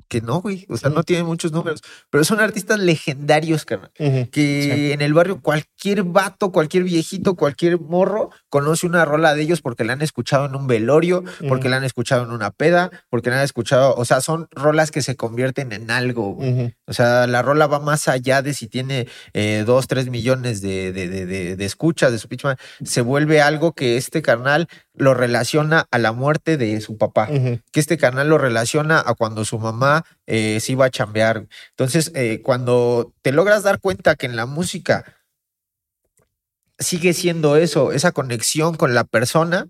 que no, güey, o sea, no tienen muchos números, pero son artistas legendarios, carnal Ujú. que en el barrio cualquier vato, cualquier viejito, cualquier morro conoce una rola de ellos porque la han escuchado en un velorio, porque la han escuchado en una peda, porque la han escuchado, o sea, son rolas que se convierten en algo. güey. O sea, la rola va más allá de si tiene eh, dos, tres millones de, de, de, de- escuchas de su pitch man. Se vuelve algo que este carnal lo relaciona a la muerte de su papá que este canal lo relaciona a cuando su mamá eh, se iba a chambear. Entonces, eh, cuando te logras dar cuenta que en la música sigue siendo eso, esa conexión con la persona,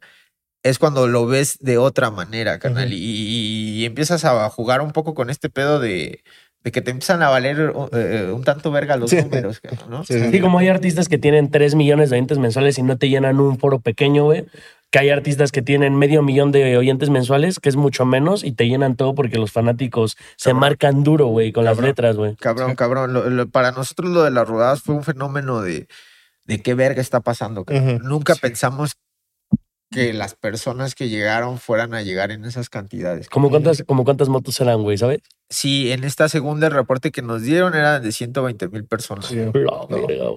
es cuando lo ves de otra manera, carnal. Y, y empiezas a jugar un poco con este pedo de, de que te empiezan a valer eh, un tanto verga los Sí. números, ¿no? Sí, sí, Sí, como hay artistas que tienen 3 millones de oyentes mensuales y no te llenan un foro pequeño, güey. Que hay artistas que tienen medio millón de oyentes mensuales, que es mucho menos, y te llenan todo porque los fanáticos se marcan duro, güey, con las letras, güey. Cabrón, cabrón. Lo- lo- para nosotros lo de las rodadas fue un fenómeno de, de qué verga está pasando. cabrón. Ujú. Nunca pensamos que las personas que llegaron fueran a llegar en esas cantidades. ¿Cómo cuántas, como cuántas motos eran, güey, sabes? Sí, en esta segunda el reporte que nos dieron era de 120 mil personas. Sí.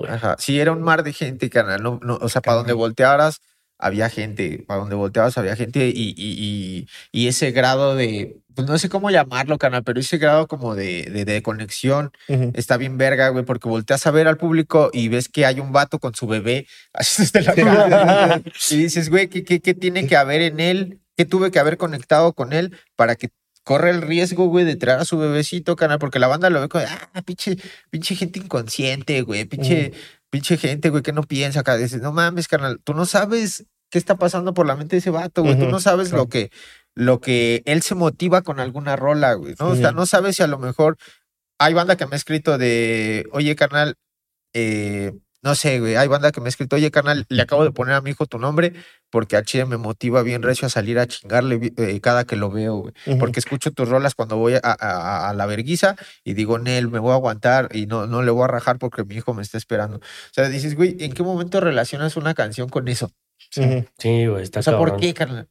Ajá. Sí, era un mar de gente. No, no, o sea, para donde voltearas había gente. Para donde volteabas había gente y, y, y, y ese grado de, pues no sé cómo llamarlo, carnal, pero ese grado como de, de, de conexión está bien verga, güey, porque volteas a ver al público y ves que hay un vato con su bebé [LAUGHS] desde la cara. [LAUGHS] y dices, güey, ¿qué, qué, qué tiene que haber en él? ¿Qué tuve que haber conectado con él para que corre el riesgo, güey, de traer a su bebecito, canal? Porque la banda lo ve como, ah, pinche, pinche gente inconsciente, güey, pinche, pinche gente, güey, que no piensa acá. Dices, no mames, carnal, tú no sabes qué está pasando por la mente de ese vato, güey, tú no sabes claro. lo que lo que él se motiva con alguna rola, güey, ¿no? O sea, no sabes si a lo mejor hay banda que me ha escrito de, oye, carnal, eh, no sé, güey, hay banda que me ha escrito, oye, carnal, le acabo de poner a mi hijo tu nombre porque a Chile me motiva bien recio a salir a chingarle eh, cada que lo veo, güey. Porque escucho tus rolas cuando voy a, a- a la verguiza y digo, Nel, me voy a aguantar y no, no le voy a rajar porque mi hijo me está esperando. O sea, dices, güey, ¿en qué momento relacionas una canción con eso? Ujú. Sí, güey, está O sea, ¿por qué, carnal?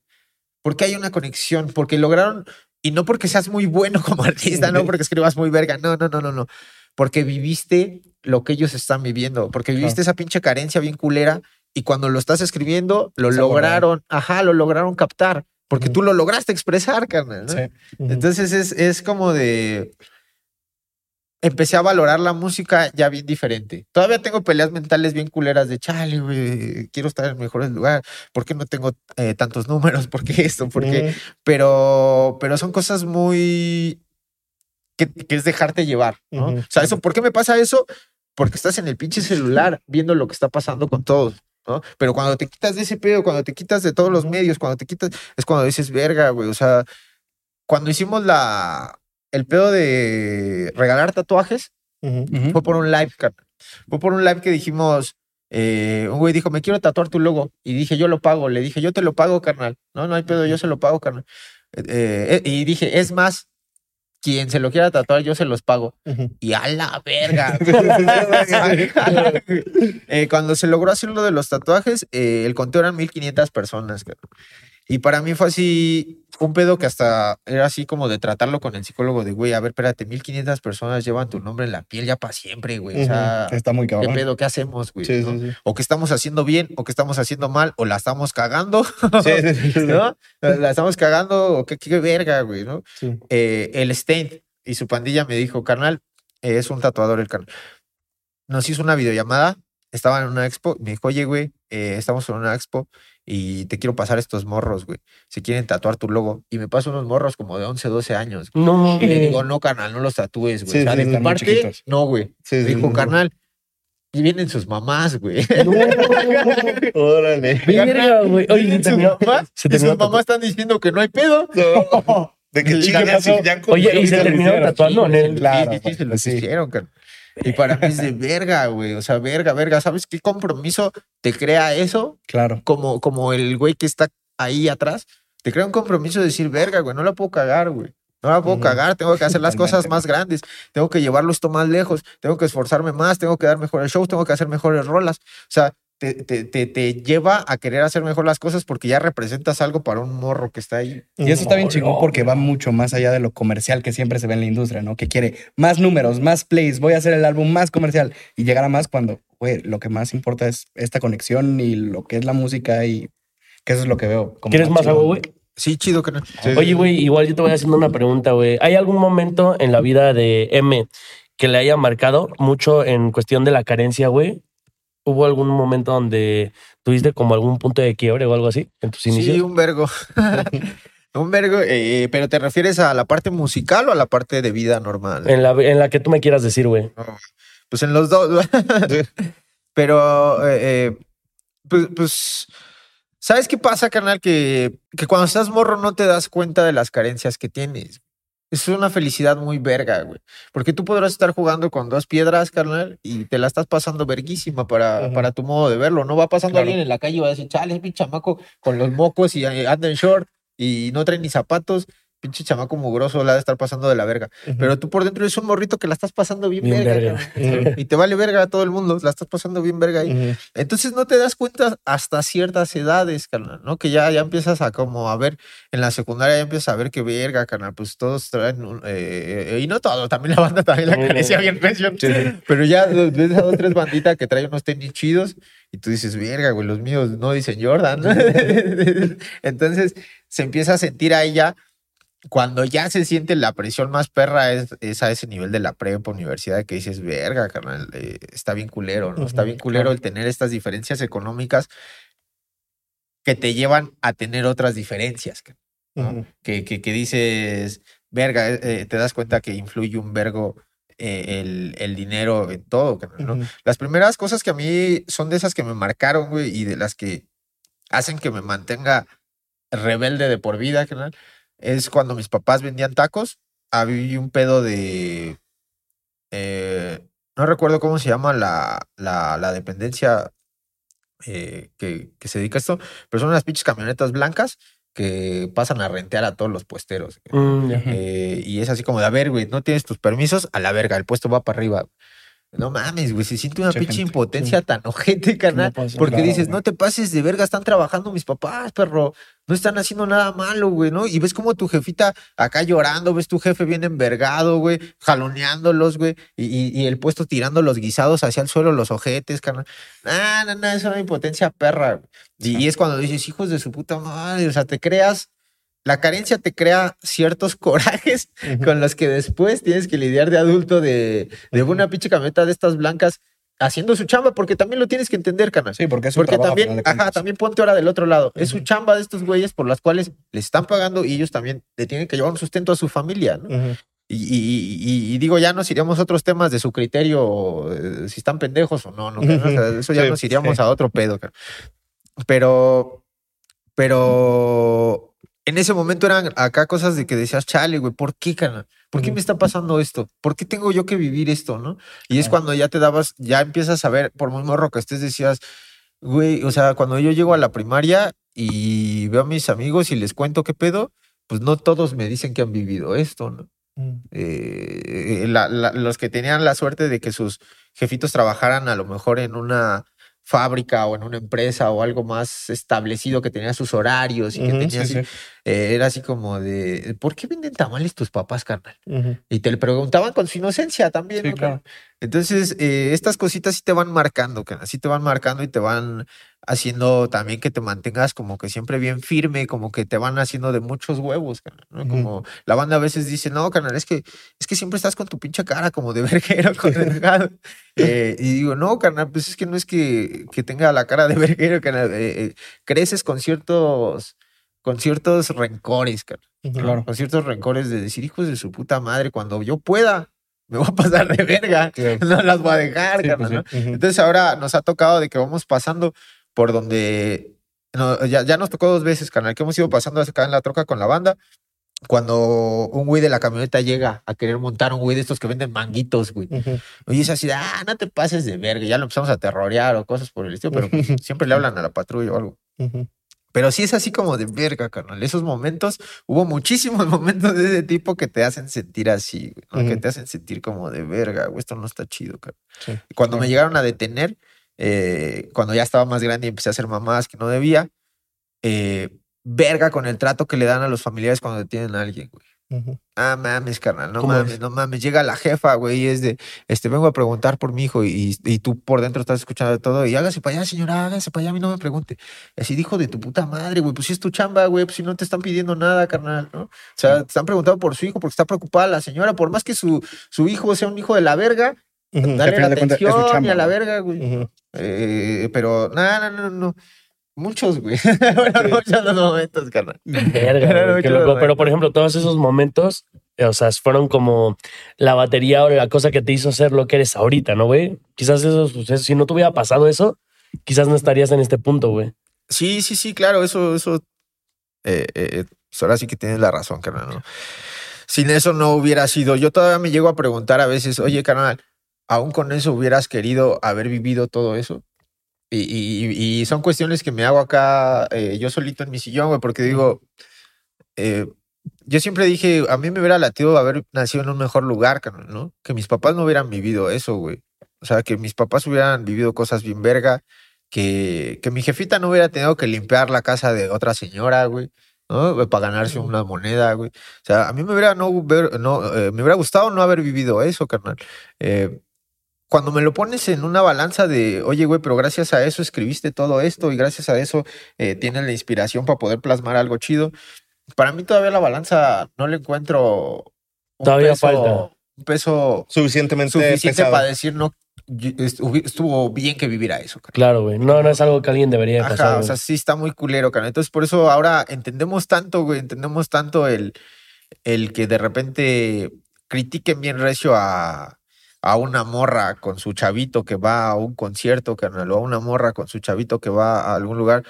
Porque hay una conexión, porque lograron, y no porque seas muy bueno [LAUGHS] como artista, no porque escribas muy verga, no, no, no, no, no. Porque viviste lo que ellos están viviendo, porque viviste esa pinche carencia bien culera y cuando lo estás escribiendo, lo lograron, ajá, lo lograron captar, porque Ujú. tú lo lograste expresar, carnal. ¿no? Sí. Ujú. Entonces es, es como de. Empecé a valorar la música ya bien diferente. Todavía tengo peleas mentales bien culeras de chale, güey. Quiero estar en mejores lugares. ¿Por qué no tengo eh, tantos números? ¿Por qué esto? ¿Por qué? Pero, pero son cosas muy. que, que es dejarte llevar. ¿no? O sea, eso, ¿por qué me pasa eso? Porque estás en el pinche celular viendo lo que está pasando con todos. ¿no? Pero cuando te quitas de ese pedo, cuando te quitas de todos los medios, cuando te quitas, es cuando dices, verga, güey. O sea, cuando hicimos la el pedo de regalar tatuajes, fue por un live, carnal. Fue por un live que dijimos, eh, un güey dijo, me quiero tatuar tu logo. Y dije, yo lo pago. Le dije, yo te lo pago, carnal. No, no hay pedo, yo se lo pago, carnal. Eh, eh, y dije, es más, quien se lo quiera tatuar, yo se los pago. Y a la verga. [LAUGHS] Eh, cuando se logró hacer lo de los tatuajes, eh, el conteo eran 1500 personas. cabrón. Y para mí fue así, un pedo que hasta era así como de tratarlo con el psicólogo de, güey, a ver, espérate, 1500 personas llevan tu nombre en la piel ya para siempre, güey. O sea, Está muy ¿qué cabrón. pedo? ¿Qué hacemos, güey? Sí, ¿no? sí, sí. O que estamos haciendo bien, o que estamos haciendo mal, o la estamos cagando, [LAUGHS] Sí, sí, sí. ¿no? La estamos cagando, o qué, qué verga, güey, ¿no? Sí. eh, el Stein y su pandilla me dijo, carnal, eh, es un tatuador el carnal. Nos hizo una videollamada, estaba en una expo, me dijo, oye, güey, eh, estamos en una expo y te quiero pasar estos morros, güey. Si quieren tatuar tu logo. Y me paso unos morros como de 11, 12 años. güey. No, Y le digo, no, carnal, no los tatúes, güey. Sí, o sea, sí, de mi parte, chiquitos. no, güey. Sí, sí, Dijo, carnal, y vienen sus mamás, güey. [LAUGHS] Órale. Verga, güey. Oye, se Vienen sus terminó. mamás, se y terminó sus mamás están diciendo que no hay pedo. [LAUGHS] No. De que Oye, y se lo terminó tatuando en Sí, sí, sí, se pues, los sí. hicieron, carnal. Y para mí es de [LAUGHS] verga, güey. O sea, verga, verga. ¿Sabes qué compromiso te crea eso? Claro. Como, como el güey que está ahí atrás. Te crea un compromiso de decir, verga, güey, no la puedo cagar, güey. No la puedo cagar, tengo que hacer las [LAUGHS] cosas más grandes, tengo que llevarlo esto más lejos, tengo que esforzarme más, tengo que dar mejores shows, tengo que hacer mejores rolas. O sea, te, te, te, te lleva a querer hacer mejor las cosas porque ya representas algo para un morro que está ahí. Y eso está bien chingón porque va mucho más allá de lo comercial que siempre se ve en la industria, ¿no? Que quiere más números, más plays, voy a hacer el álbum más comercial y llegar a más cuando, güey, lo que más importa es esta conexión y lo que es la música y que eso es lo que veo. como ¿Quieres más agua, güey? Sí, chido que no. Sí, Oye, güey, igual yo te voy haciendo una pregunta, güey. ¿Hay algún momento en la vida de M que le haya marcado mucho en cuestión de la carencia, güey? ¿Hubo algún momento donde tuviste como algún punto de quiebre o algo así en tus inicios? Sí, un vergo. [LAUGHS] un vergo, eh, pero ¿te refieres a la parte musical o a la parte de vida normal? En la, en la que tú me quieras decir, güey. Pues en los dos. [LAUGHS] Pero, eh, eh, pues, pues, ¿sabes qué pasa, carnal? Que, que cuando estás morro no te das cuenta de las carencias que tienes. Es una felicidad muy verga, güey. Porque tú podrás estar jugando con dos piedras, carnal, y te la estás pasando verguísima para, para tu modo de verlo. No va pasando Claro. alguien en la calle y va a decir, chale, es mi chamaco con los mocos y eh, anda en short y no trae ni zapatos. Pinche chamaco mugroso la de estar pasando de la verga. Pero tú por dentro eres un morrito que la estás pasando bien, Bien verga. Y te vale verga a todo el mundo, la estás pasando bien verga ahí. Entonces no te das cuenta hasta ciertas edades, carnal, ¿no? Que ya, ya empiezas a como a ver, en la secundaria ya empiezas a ver que verga, carnal, pues todos traen, un- eh, eh, y no todos, también la banda también la sí. bien región. Sí. Pero ya ves a dos, tres banditas que traen unos tenis chidos y tú dices, verga, güey, los míos no dicen Jordan. [LAUGHS] Entonces se empieza a sentir ahí ya, cuando ya se siente la presión más perra es, es a ese nivel de la prepa, universidad, que dices, verga, carnal, eh, está bien culero, ¿no? Está bien culero el tener estas diferencias económicas que te llevan a tener otras diferencias. ¿no? Ujú. que, que, que dices, verga, eh, eh, te das cuenta que influye un vergo eh, el, el dinero en todo, ¿no? Ujú. Las primeras cosas que a mí son de esas que me marcaron, güey, y de las que hacen que me mantenga rebelde de por vida, carnal, es cuando mis papás vendían tacos. Había un pedo de. eh, no recuerdo cómo se llama la, la, la dependencia eh, que, que se dedica a esto, pero son unas pinches camionetas blancas que pasan a rentear a todos los puesteros. Mm. Eh, y es así como de, a ver, güey, no tienes tus permisos, a la verga, el puesto va para arriba. No mames, güey, se siente una Mucha pinche gente, impotencia tan ojete, carnal. pasa, porque dices, güey. no te pases de verga, están trabajando mis papás, perro. No están haciendo nada malo, güey, ¿no? Y ves como tu jefita acá llorando, ves tu jefe bien envergado, güey, jaloneándolos, güey, y, y- y el puesto tirando los guisados hacia el suelo, los ojetes, carnal. No, no, no, es una impotencia perra. güey. Y, y es cuando dices, hijos de su puta madre, o sea, te creas, la carencia te crea ciertos [LAUGHS] corajes Ujú. con los que después tienes que lidiar de adulto de, de una pinche camioneta de estas blancas haciendo su chamba, porque también lo tienes que entender, canal. Sí, porque es su Porque trabajo, también, ajá, también ponte ahora del otro lado. Es su chamba de estos güeyes por las cuales les están pagando y ellos también le tienen que llevar un sustento a su familia, ¿no? Y, y- y- y digo, ya nos iríamos a otros temas de su criterio, eh, si están pendejos o no, ¿no? O sea, eso ya Sí, nos iríamos sí. a otro pedo. cara. Pero, pero en ese momento eran acá cosas de que decías, chale, güey, ¿por qué, carnal? ¿Por qué me está pasando esto? ¿Por qué tengo yo que vivir esto, no? Y es cuando ya te dabas, ya empiezas a ver, por muy morro que estés, decías, güey, o sea, cuando yo llego a la primaria y veo a mis amigos y les cuento qué pedo, pues no todos me dicen que han vivido esto, ¿no? Ujú. eh, la- la- los que tenían la suerte de que sus jefitos trabajaran a lo mejor en una fábrica o en una empresa o algo más establecido que tenía sus horarios y que tenía Sí, así, sí. eh, era así como de ¿por qué venden tamales tus papás, carnal? Y te lo preguntaban con su inocencia también, Sí, ¿no, claro. Entonces, eh, estas cositas sí te van marcando, sí te van marcando y te van haciendo también que te mantengas como que siempre bien firme, como que te van haciendo de muchos huevos, ¿no? Como la banda a veces dice, no, carnal, es que, es que siempre estás con tu pinche cara como de [LAUGHS] verguero, con enojado". Eh, y digo, no, carnal, pues es que no es que, que tenga la cara de verguero, carnal, eh, eh, creces con ciertos, con ciertos rencores, Ujú. Claro. con ciertos rencores de decir, hijos de su puta madre, cuando yo pueda, [LAUGHS] me voy a pasar de verga, Claro. no las voy a dejar, Sí, carnal, pues ¿no? Ujú. Entonces ahora nos ha tocado de que vamos pasando por donde, no, ya, ya nos tocó dos veces, carnal, que hemos ido pasando acá en la troca con la banda cuando un güey de la camioneta llega a querer montar un güey de estos que venden manguitos, güey. Ujú. Oye, es así, ah, no te pases de verga. Ya lo empezamos a terrorear o cosas por el estilo, pero siempre le hablan a la patrulla o algo. Ujú. Pero sí es así como de verga, carnal. Esos momentos, hubo muchísimos [LAUGHS] momentos de ese tipo que te hacen sentir así, ¿no? que te hacen sentir como de verga, güey, esto no está chido, carnal. Sí. Cuando me llegaron a detener, eh, cuando ya estaba más grande y empecé a hacer mamadas que no debía, eh, verga con el trato que le dan a los familiares cuando detienen a alguien, güey. Ujú. Ah, mames, carnal, no ¿Cómo mames, es? no mames. Llega la jefa, güey, y es de, este, vengo a preguntar por mi hijo y, y tú por dentro estás escuchando todo y hágase para allá, señora, hágase para allá, a mí no me pregunte. Así dijo de tu puta madre, güey, pues si es tu chamba, güey, pues si no te están pidiendo nada, carnal, ¿no? O sea, te están preguntando por su hijo porque está preocupada la señora, por más que su, su hijo sea un hijo de la verga, Ujú. dale la atención y a la verga, güey. Eh, pero, no, no, no, no. Muchos, güey. [LAUGHS] Fueron muchos los momentos, carnal. Verga, güey, qué loco. Pero, por ejemplo, todos esos momentos, eh, o sea, fueron como la batería o la cosa que te hizo ser lo que eres ahorita, ¿no, güey? Quizás eso, suceso- si no te hubiera pasado eso, quizás no estarías en este punto, güey. Sí, sí, sí, claro, eso, eso. eh, eh, pues ahora sí que tienes la razón, carnal, ¿no? Sin eso no hubiera sido. Yo todavía me llego a preguntar a veces, oye, carnal, aún con eso hubieras querido haber vivido todo eso. Y, y- y son cuestiones que me hago acá eh, yo solito en mi sillón, güey, porque digo, eh, yo siempre dije, a mí me hubiera latido haber nacido en un mejor lugar, ¿no? Que mis papás no hubieran vivido eso, güey. O sea, que mis papás hubieran vivido cosas bien verga, que, que mi jefita no hubiera tenido que limpiar la casa de otra señora, güey, ¿no? Para ganarse una moneda, güey. O sea, a mí me hubiera, no, no, eh, me hubiera gustado no haber vivido eso, carnal. Eh, cuando me lo pones en una balanza de, oye, güey, pero gracias a eso escribiste todo esto y gracias a eso eh, tienes la inspiración para poder plasmar algo chido, para mí todavía la balanza no le encuentro un Todavía peso, falta. un peso Suficientemente suficiente pesado. para decir, no, estuvo bien que viviera eso. Claro, güey. No, no es algo que alguien debería Ajá, pasar. o sea, sí está muy culero, carnal. Entonces, por eso ahora entendemos tanto, güey, entendemos tanto el, el que de repente critiquen bien recio a, a una morra con su chavito que va a un concierto, carnal, o a una morra con su chavito que va a algún lugar.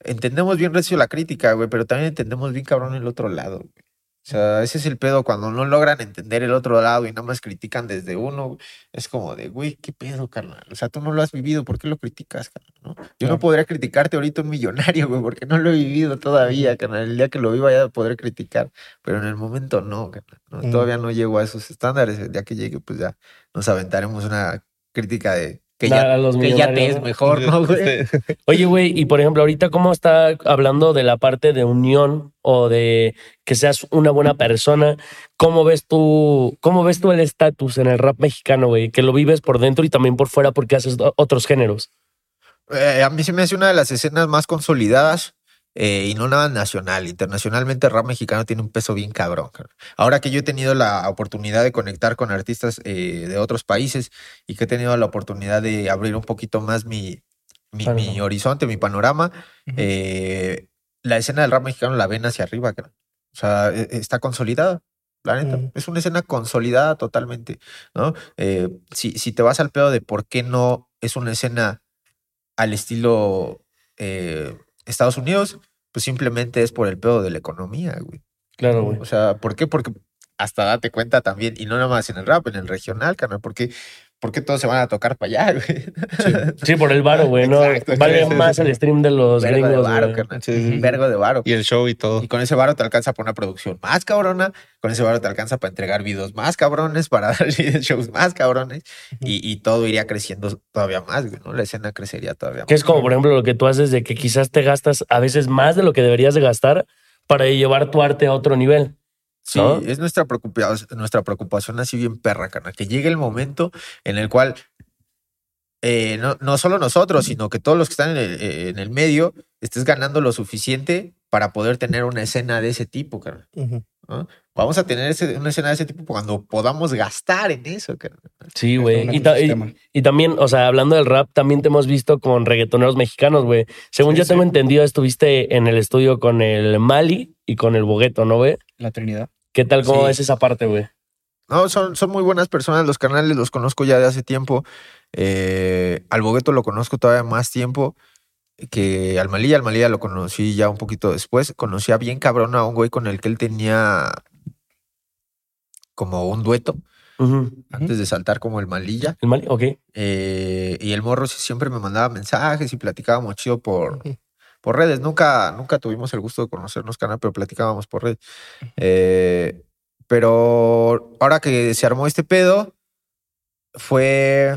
Entendemos bien recio la crítica, güey, pero también entendemos bien cabrón el otro lado, güey. O sea, ese es el pedo cuando no logran entender el otro lado y nada más critican desde uno. Es como de, güey, ¿qué pedo, carnal? O sea, tú no lo has vivido, ¿por qué lo criticas, carnal? ¿no? Yo no podría criticarte ahorita un millonario, [LAUGHS] güey, porque no lo he vivido todavía, carnal. El día que lo viva ya podré criticar, pero en el momento no, carnal. ¿no? Mm. Todavía no llego a esos estándares. El día que llegue, pues ya nos aventaremos una crítica de que, ya, a los que ya te millonarios, es mejor, ¿no, [LAUGHS] güey? Oye, güey, y por ejemplo, ahorita, ¿cómo está hablando de la parte de unión o de que seas una buena persona? ¿Cómo ves tú, cómo ves tú el estatus en el rap mexicano, güey? Que lo vives por dentro y también por fuera porque haces otros géneros. Eh, a mí se me hace una de las escenas más consolidadas eh, y no nada nacional. Internacionalmente el rap mexicano tiene un peso bien cabrón. Ahora que yo he tenido la oportunidad de conectar con artistas eh, de otros países y que he tenido la oportunidad de abrir un poquito más mi, mi, horizonte, mi panorama, eh, la escena del rap mexicano la ven hacia arriba. cabrón. O sea, e- está consolidada. La neta, Mm. es una escena consolidada totalmente, ¿no? Eh, si, si te vas al pedo de por qué no es una escena al estilo eh, Estados Unidos, pues simplemente es por el pedo de la economía, güey. Claro, güey. O sea, ¿por qué? Porque hasta date cuenta también, y no nada más en el rap, en el regional, carnal, porque ¿por qué todos se van a tocar para allá, güey? Sí, por el varo, güey. No, Exacto, vale sí, más sí. el stream de los Vergo de gringos, varo, güey. carnal. Sí, Vergo de varo. Y el show y todo. Y con ese varo te alcanza para una producción más cabrona, con ese varo te alcanza para entregar videos más cabrones, para [LAUGHS] dar shows más cabrones, y, y todo iría creciendo todavía más, güey, ¿no? La escena crecería todavía Que más. es como, por ejemplo, lo que tú haces de que quizás te gastas a veces más de lo que deberías de gastar para llevar tu arte a otro nivel. Sí, ¿no? es nuestra preocupación, nuestra preocupación así bien perra, carnal, que llegue el momento en el cual eh, no, no solo nosotros, sino que todos los que están en el, eh, en el medio estés ganando lo suficiente para poder tener una escena de ese tipo, carnal. Vamos a tener ese- una escena de ese tipo cuando podamos gastar en eso, carnal. Sí, güey. Y, ta- y- y también, o sea, hablando del rap, también te hemos visto con reggaetoneros mexicanos, güey. Según Sí, yo sí. tengo entendido, estuviste en el estudio con el Mali y con el Bogueto, ¿no, güey? La Trinidad. ¿Qué tal? ¿Cómo Sí. ves esa parte, güey? No, son, son muy buenas personas, los canales los conozco ya de hace tiempo. Eh, al Bogueto lo conozco todavía más tiempo. que al Malilla, al Malilla lo conocí ya un poquito después. Conocía bien cabrón a un güey con el que él tenía como un dueto antes de saltar como el Malilla. El mal, ok. Eh, y el morro siempre me mandaba mensajes y platicábamos chido por, por redes. Nunca, nunca tuvimos el gusto de conocernos, canal, pero platicábamos por redes. Eh, pero ahora que se armó este pedo, fue.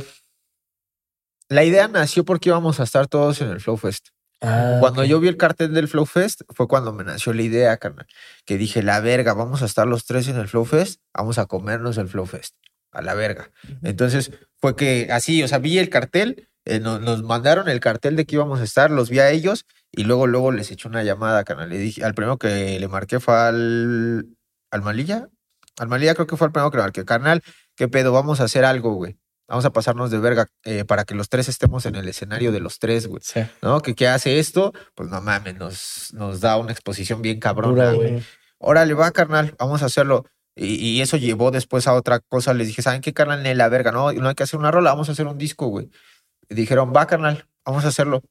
La idea nació porque íbamos a estar todos en el Flow Fest. Ah, Cuando yo vi el cartel del Flow Fest, fue cuando me nació la idea, carnal. Que dije, la verga, vamos a estar los tres en el Flow Fest, vamos a comernos el Flow Fest. A la verga. Entonces fue que así, o sea, vi el cartel, eh, no- nos, mandaron el cartel de que íbamos a estar, los vi a ellos y luego, luego les eché una llamada, carnal. Le dije, al primero que le marqué fue al, al Malilla. Al Malilla creo que fue el primero que le marqué. Carnal, ¿qué pedo? Vamos a hacer algo, güey. Vamos a pasarnos de verga eh, para que los tres estemos en el escenario de los tres, güey. Sí. ¿no? Que qué hace esto, pues no mames, nos, nos da una exposición bien cabrona. Güey. güey. Órale, va, carnal, vamos a hacerlo. Y, y eso llevó después a otra cosa. Les dije, ¿saben qué, carnal? Ni la verga, no, no hay que hacer una rola, vamos a hacer un disco, güey. Y dijeron, va, carnal, vamos a hacerlo.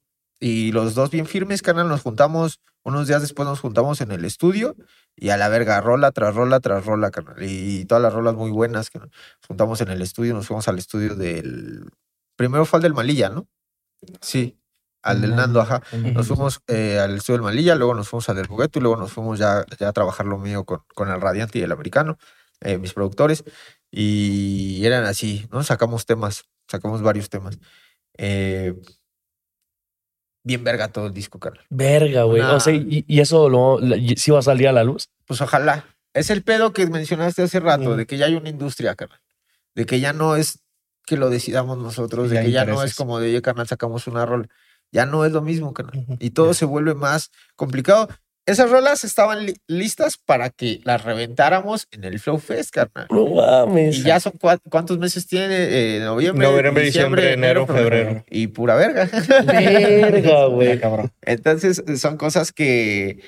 Y los dos bien firmes, carnal, nos juntamos, unos días después nos juntamos en el estudio y a la verga, rola tras rola tras rola, carnal. Y todas las rolas muy buenas, carnal. Nos juntamos en el estudio, nos fuimos al estudio del... Primero fue al del Malilla, ¿no? Sí, al del Nando, ajá. Nos fuimos eh, al estudio del Malilla, luego nos fuimos al del Juguete y luego nos fuimos ya, ya a trabajar lo mío con, con el Radiante y el Americano, eh, mis productores. Y eran así, ¿no? Sacamos temas, sacamos varios temas. Eh, bien verga todo el disco, carnal. Verga, güey. O sea, y, y eso lo, la- y- sí va a salir a la luz. Pues ojalá. Es el pedo que mencionaste hace rato, Mm. de que ya hay una industria, carnal. De que ya no es que lo decidamos nosotros, de Ya que ya no es como de, oye, carnal, sacamos una rol. Ya no es lo mismo, carnal. Y todo se vuelve más complicado. Esas rolas estaban li- listas para que las reventáramos en el Flow Fest, carnal. No mames. Y ya son cuántos meses tiene, Eh, noviembre, Noviembre, diciembre, enero, febrero. Y pura verga. Verga, [LAUGHS] güey. Entonces son cosas que,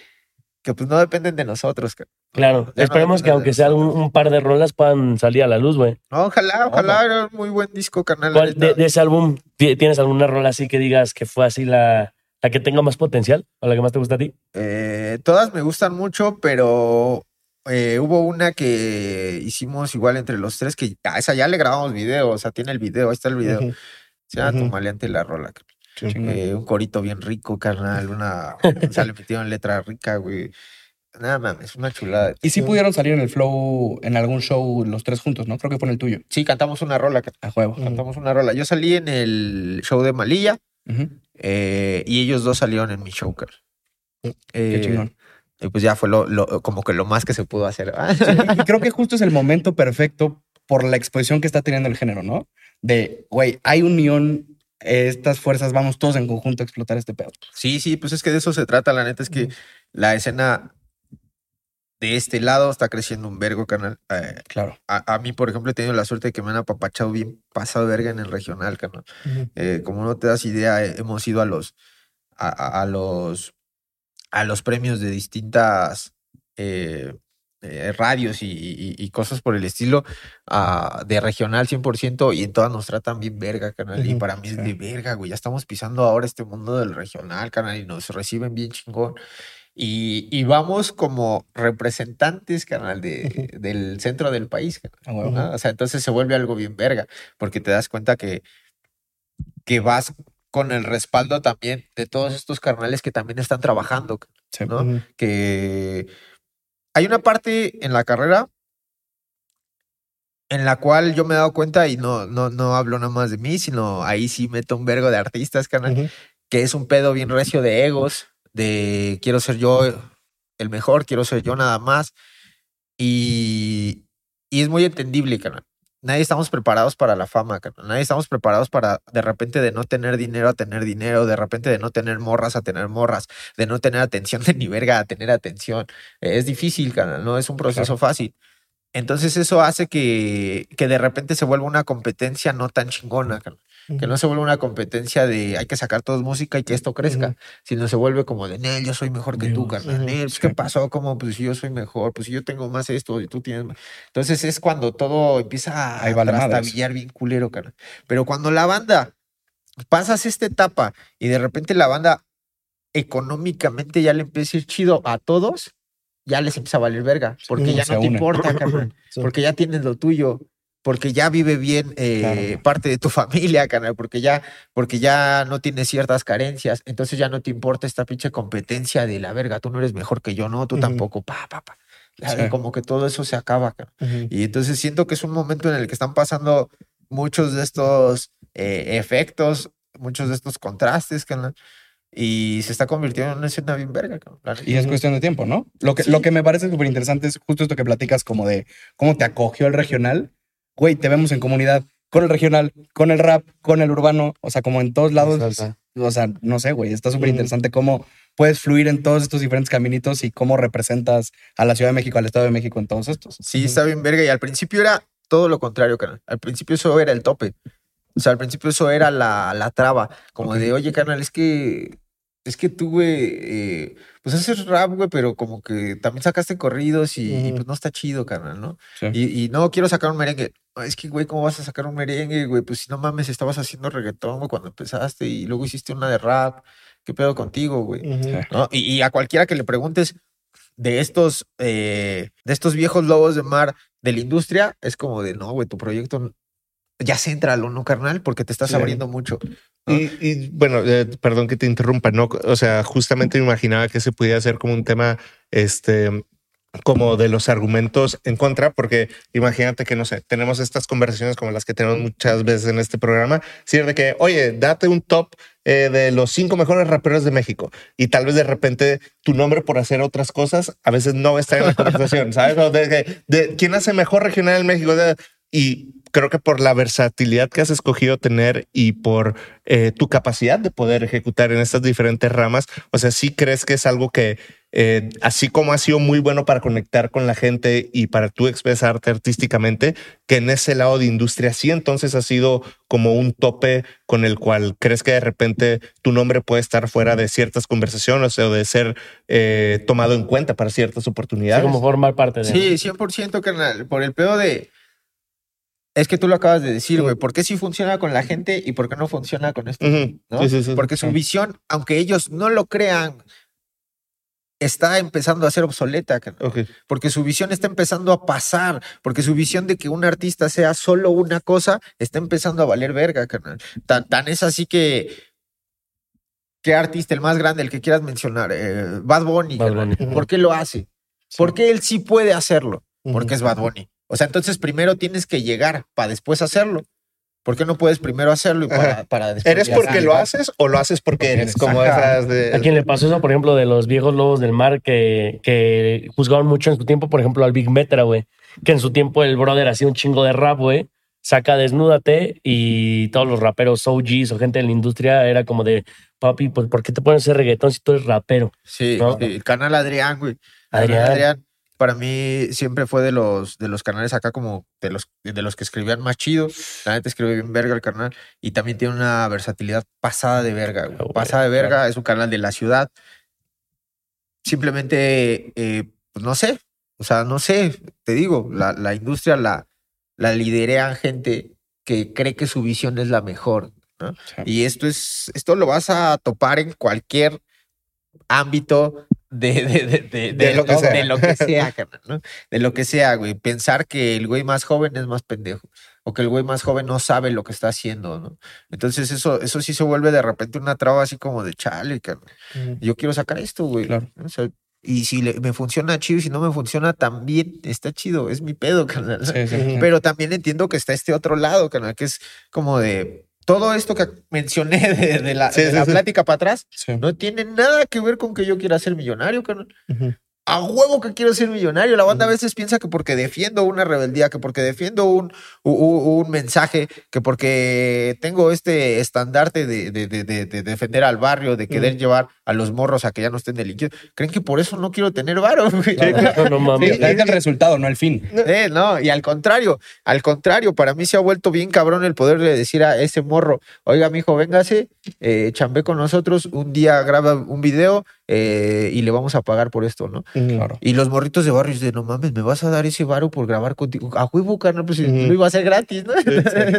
que pues no dependen de nosotros. carnal. Claro. Ya no Esperemos que aunque sea un, par de rolas puedan salir a la luz, güey. No, ojalá, ojalá, era un muy buen disco, carnal. la ¿Cuál- neta. De, de ese álbum, ¿ti- ¿tienes alguna rola así que digas que fue así la, la que tenga más potencial o la que más te gusta a ti? Eh, todas me gustan mucho, pero eh, hubo una que hicimos igual entre los tres, que a esa ya le grabamos video, o sea, tiene el video, ahí está el video. Ujú. Se llama. Tu maleante la rola. carnal. Chingón. Eh, un corito bien rico, carnal, una... o sea, le metieron letra rica, güey. Nada mames, una chulada. Y sí pudieron salir en el flow en algún show los tres juntos, ¿no? Creo que fue en el tuyo. Sí, cantamos una rola, A juego. cantamos una rola. Yo salí en el show de Malilla Ujú. Eh, y ellos dos salieron en mi show, carnal. Qué Eh, chingón. Y pues ya fue lo, lo- como que lo más que se pudo hacer. [LAUGHS] Sí, y creo que justo es el momento perfecto por la exposición que está teniendo el género, ¿no? De, güey, hay unión, estas fuerzas, vamos todos en conjunto a explotar este pedo. Sí, sí, pues es que de eso se trata. La neta es que la escena de este lado está creciendo un vergo, canal. Eh, Claro. a, a mí, por ejemplo, he tenido la suerte de que me han apapachado bien pasado verga en el regional, canal. Eh, como no te das idea, eh, hemos ido a los, a, a- los, a los premios de distintas eh, radios y, y- y cosas por el estilo ah, de regional 100% y en todas nos tratan bien verga, canal. Y para mí es de verga, güey. Ya estamos pisando ahora este mundo del regional, canal, y nos reciben bien chingón. Y, y vamos como representantes, canal, de, del centro del país. O sea, entonces se vuelve algo bien verga, porque te das cuenta que, que vas con el respaldo también de todos estos carnales que también están trabajando, Sí. ¿no? Ujú. Que hay una parte en la carrera en la cual yo me he dado cuenta y no, no, no hablo nada más de mí, sino ahí sí meto un vergo de artistas, carnal, que es un pedo bien recio de egos, de quiero ser yo el mejor, quiero ser yo nada más. Y, y es muy entendible, carnal. Nadie estamos preparados para la fama, carnal. Nadie estamos preparados para de repente de no tener dinero a tener dinero, de repente de no tener morras a tener morras, de no tener atención de ni verga a tener atención. Es difícil, carnal, no es un proceso fácil. Entonces eso hace que, que de repente se vuelva una competencia no tan chingona, Que no se vuelva una competencia de hay que sacar todos música y que esto crezca, sino se vuelve como de, Nel, yo soy mejor que tú, carnal. Nel, pues, sí. ¿qué pasó? Como, pues si yo soy mejor, pues si yo tengo más esto y tú tienes más. Entonces es cuando todo empieza a trastabillar bien culero, carnal. Pero cuando la banda pasas esta etapa y de repente la banda económicamente ya le empieza a ir chido a todos, ya les empieza a valer verga, porque ya no te importa, carnal, [CLEARS THROAT] porque ya tienes lo tuyo, porque ya vive bien eh, Claro. parte de tu [LAUGHS] familia, carnal, porque ya, porque ya no tienes ciertas carencias, entonces ya no te importa esta pinche competencia de la verga, tú no eres mejor que yo, no, tú tampoco, pa, pa, pa. Sí. Como que todo eso se acaba. Ujú. Y entonces siento que es un momento en el que están pasando muchos de estos eh, efectos, muchos de estos contrastes, carnal, y se está convirtiendo en una escena bien verga. Y es cuestión de tiempo, ¿no? Lo que, Sí. lo que me parece súper interesante es justo esto que platicas como de cómo te acogió el regional. Güey, te vemos en comunidad con el regional, con el rap, con el urbano, o sea, como en todos lados. Exacto. O sea, no sé, güey, está súper interesante cómo puedes fluir en todos estos diferentes caminitos y cómo representas a la Ciudad de México, al Estado de México en todos estos. Sí, está bien verga. Y al principio era todo lo contrario, carnal. Al principio eso era el tope. O sea, al principio eso era la, la traba. Como de, oye, carnal, es que. Es que tú, güey, eh, pues haces rap, güey, pero como que también sacaste corridos y, pues no está chido, carnal, ¿no? Sí. Y, y no quiero sacar un merengue. Es que, güey, ¿cómo vas a sacar un merengue, güey? Pues si no mames, estabas haciendo reggaetón, güey, cuando empezaste y luego hiciste una de rap. ¿Qué pedo contigo, güey? ¿no? Y, y a cualquiera que le preguntes de estos, eh, de estos viejos lobos de mar de la industria, es como de, no, güey, tu proyecto ya céntralo, ¿no, carnal? Porque te estás Sí. abriendo mucho. ¿no? Y, y, bueno, eh, perdón que te interrumpa, ¿no? O sea, justamente me imaginaba que se pudiera hacer como un tema, este, como de los argumentos en contra, porque imagínate que, no sé, tenemos estas conversaciones como las que tenemos muchas veces en este programa, de que, oye, date un top eh, de los cinco mejores raperos de México y tal vez de repente tu nombre por hacer otras cosas a veces no estar en la conversación, ¿sabes? De, que- de quién hace mejor regional en México De- y creo que por la versatilidad que has escogido tener y por eh, tu capacidad de poder ejecutar en estas diferentes ramas, o sea, sí crees que es algo que, eh, así como ha sido muy bueno para conectar con la gente y para tú expresarte artísticamente, que en ese lado de industria sí entonces ha sido como un tope con el cual crees que de repente tu nombre puede estar fuera de ciertas conversaciones o de ser eh, tomado en cuenta para ciertas Sí, oportunidades. como formar parte de. Sí, 100% carnal. Por el pedo de. Es que tú lo acabas de decir, güey. ¿Por qué sí funciona con la gente y por qué no funciona con esto? Sí, sí, sí. Porque su visión, aunque ellos no lo crean, está empezando a ser obsoleta, carnal. Ok. porque su visión está empezando a pasar, porque su visión de que un artista sea solo una cosa está empezando a valer verga, carnal. Tan, tan es así que. ¿Qué artista, el más grande, el que quieras mencionar? Eh, Bad Bunny. Bad. Bunny. ¿Por qué lo hace? ¿Por qué él sí puede hacerlo? Porque es Bad Bunny. O sea, entonces primero tienes que llegar para después hacerlo. ¿Por qué no puedes primero hacerlo y para, después ¿Eres porque lo haces o lo haces porque eres? Como esas de... ¿A quién le pasó eso, por ejemplo, de los viejos lobos del mar que, que juzgaron mucho en su tiempo? Por ejemplo, al Big Metra, güey. Que en su tiempo el brother hacía un chingo de rap, güey. Saca Desnúdate y todos los raperos OGs o gente de la industria era como de, papi, pues ¿por qué te pones ese reggaetón si tú eres rapero? Sí, ¿no? sí, el canal Adrián, güey. Adrián. Adrián, para mí siempre fue de los, de los canales acá como de los, de los que escribían más chido. La neta escribe bien verga el canal. Y también tiene una versatilidad pasada de verga, güey. Ah, Pasada de verga, es un canal de la ciudad. Simplemente, eh, pues no sé. O sea, no sé, te digo, la, la industria la, la liderean gente que cree que su visión es la mejor. ¿no? Sí. Y esto es, esto lo vas a topar en cualquier ámbito de, de, de, de- De lo que sea. de lo que sea, [LAUGHS] carnal, ¿no? De lo que sea, güey. Pensar que el güey más joven es más pendejo. O que el güey más joven no sabe lo que está haciendo, ¿no? Entonces eso, eso sí se vuelve de repente una traba así como de chale, carnal. Ujú. Yo quiero sacar esto, güey. Claro. O sea, y si le- me funciona chido y si no me funciona también está chido. Es mi pedo, carnal. ¿no? Sí, sí, sí. Pero también entiendo que está este otro lado, canal, que es como de todo esto que mencioné de, de la, Sí, de sí, la sí. plática para atrás, no tiene nada que ver con que yo quiera ser millonario. A huevo que quiero ser millonario. La banda a veces piensa que porque defiendo una rebeldía, que porque defiendo un, un mensaje, que porque tengo este estandarte de, de- de- de- de defender al barrio, de querer llevar a los morros a que ya no estén delinquiendo, creen que por eso no quiero tener varo. No, [LAUGHS] no mames. Sí, es el resultado, no el fin. Eh, no, y al contrario, al contrario, para mí se ha vuelto bien cabrón el poder de decir a ese morro, oiga, mijo, véngase, eh, chambé con nosotros, un día graba un video eh, y le vamos a pagar por esto, ¿no? Claro. Y los morritos de barrio dicen, no mames, me vas a dar ese varo por grabar contigo. A huevo, carnal, pues Ujú. lo iba a hacer gratis, ¿no?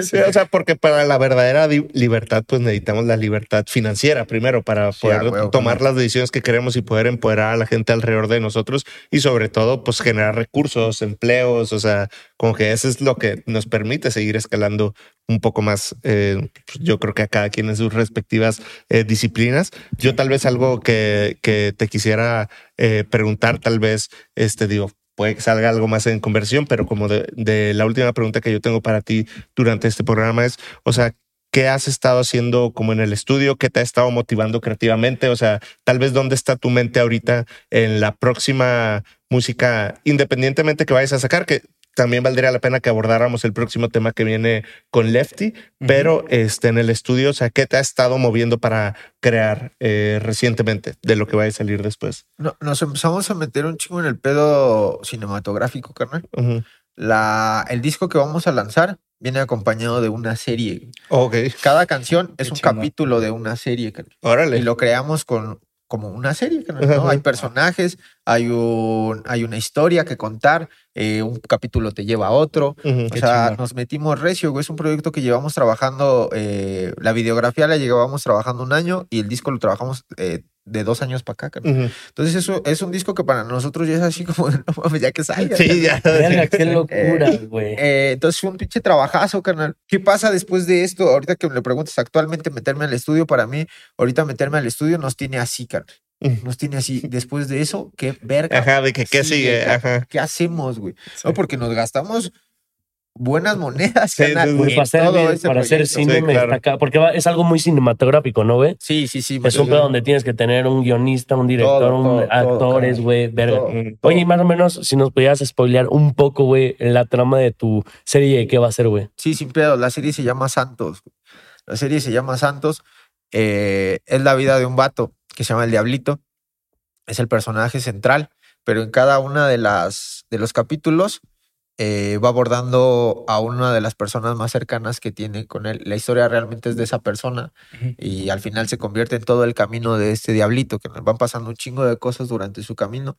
Sí, [LAUGHS] o sea, porque para la verdadera libertad, pues necesitamos la libertad financiera primero para Sí, poder huevo, tomar claro. las decisiones que queremos y poder empoderar a la gente alrededor de nosotros y sobre todo, pues generar recursos, empleos, o sea, como que eso es lo que nos permite seguir escalando un poco más, eh, pues, yo creo que a cada quien en sus respectivas eh, disciplinas. Yo tal vez algo que, que te quisiera eh, preguntar, tal vez, este, digo, puede que salga algo más en conversión, pero como de, de la última pregunta que yo tengo para ti durante este programa es, o sea, ¿qué has estado haciendo como en el estudio? ¿Qué te ha estado motivando creativamente? O sea, tal vez dónde está tu mente ahorita en la próxima música, independientemente que vayas a sacar, que también valdría la pena que abordáramos el próximo tema que viene con Lefty, pero este, en el estudio, o sea, ¿qué te ha estado moviendo para crear eh, recientemente de lo que vaya a salir después? No, nos empezamos a meter un chingo en el pedo cinematográfico, carnal. La, el disco que vamos a lanzar viene acompañado de una serie. Ok, Cada canción es Qué un capítulo de una serie, carnal. órale. Y lo creamos con como una serie, ¿no? Ajá. Hay personajes, hay un, hay una historia que contar, eh, un capítulo te lleva a otro. O sea, nos metimos recio, güey. Es un proyecto que llevamos trabajando, eh, la videografía la llevábamos trabajando un año y el disco lo trabajamos eh, de dos años para acá, carnal. Ujú. Entonces eso es un disco que para nosotros ya es así como, [LAUGHS] no mames, ya que salga. Sí, ya. Verga, qué [LAUGHS] locura, güey. Eh, entonces fue un pinche trabajazo, carnal. ¿Qué pasa después de esto? Ahorita que me lo preguntas, actualmente meterme al estudio, para mí, ahorita meterme al estudio nos tiene así, carnal. Nos tiene así. Después de eso, qué verga. Ajá, de que qué sigue. Ajá. ¿Qué hacemos, güey? No, porque nos gastamos buenas monedas, Sí, carnal, sí, sí. Güey, en para hacer, todo ese para hacer proyecto. cine Sí, me claro. destaca- porque va- es algo muy cinematográfico, ¿no, güey? Sí, sí, sí. Es un pedo donde tienes que tener un guionista, un director, Todo, un todo, todo, actores, güey, verga. Todo. Ujú. Oye, y más o menos, si nos pudieras spoilear un poco, güey, la trama de tu serie, ¿qué va a ser, güey? Sí, sin pedo. La serie se llama Santos. güey. La serie se llama Santos. eh, es la vida de un vato que se llama el Diablito. Es el personaje central, pero en cada una de las de los capítulos eh, va abordando a una de las personas más cercanas que tiene con él. La historia realmente es de esa persona y al final se convierte en todo el camino de este Diablito, que nos van pasando un chingo de cosas durante su camino.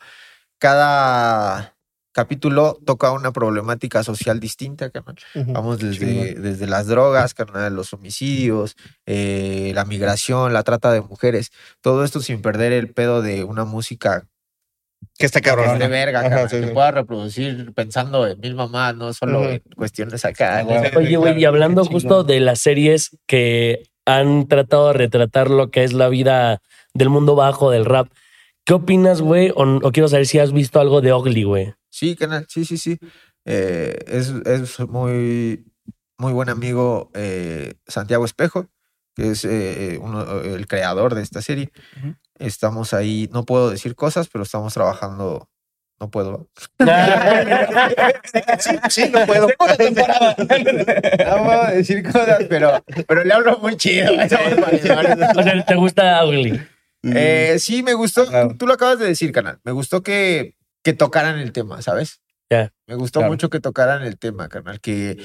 Cada capítulo toca una problemática social distinta, carnal. Vamos desde, desde las drogas, carnal, los homicidios, eh, la migración, la trata de mujeres, todo esto sin perder el pedo de una música Que está cabrón. de verga, Ajá, carnal, sí, que sí. pueda reproducir pensando en mil mamás, no solo en cuestiones acá. Ah, ¿no? güey. Oye, güey, y hablando justo de las series que han tratado de retratar lo que es la vida del mundo bajo del rap, ¿qué opinas, güey? O, o quiero saber si has visto algo de Ugly, güey. Sí, canal, sí, sí, sí. Eh, es, es muy, muy buen amigo eh, Santiago Espejo, que es eh, uno- el creador de esta serie. Ujú. Estamos ahí, no puedo decir cosas, pero estamos trabajando. No puedo. [LAUGHS] Sí, sí, no puedo. [LAUGHS] No puedo decir cosas, pero, pero le hablo muy chido. o sea, ¿te gusta Ugly? Eh, sí, me gustó. Claro. Tú, lo acabas de decir, canal. Me gustó que, que tocaran el tema, ¿sabes? Ya. Me gustó Claro. mucho que tocaran el tema, canal. Que,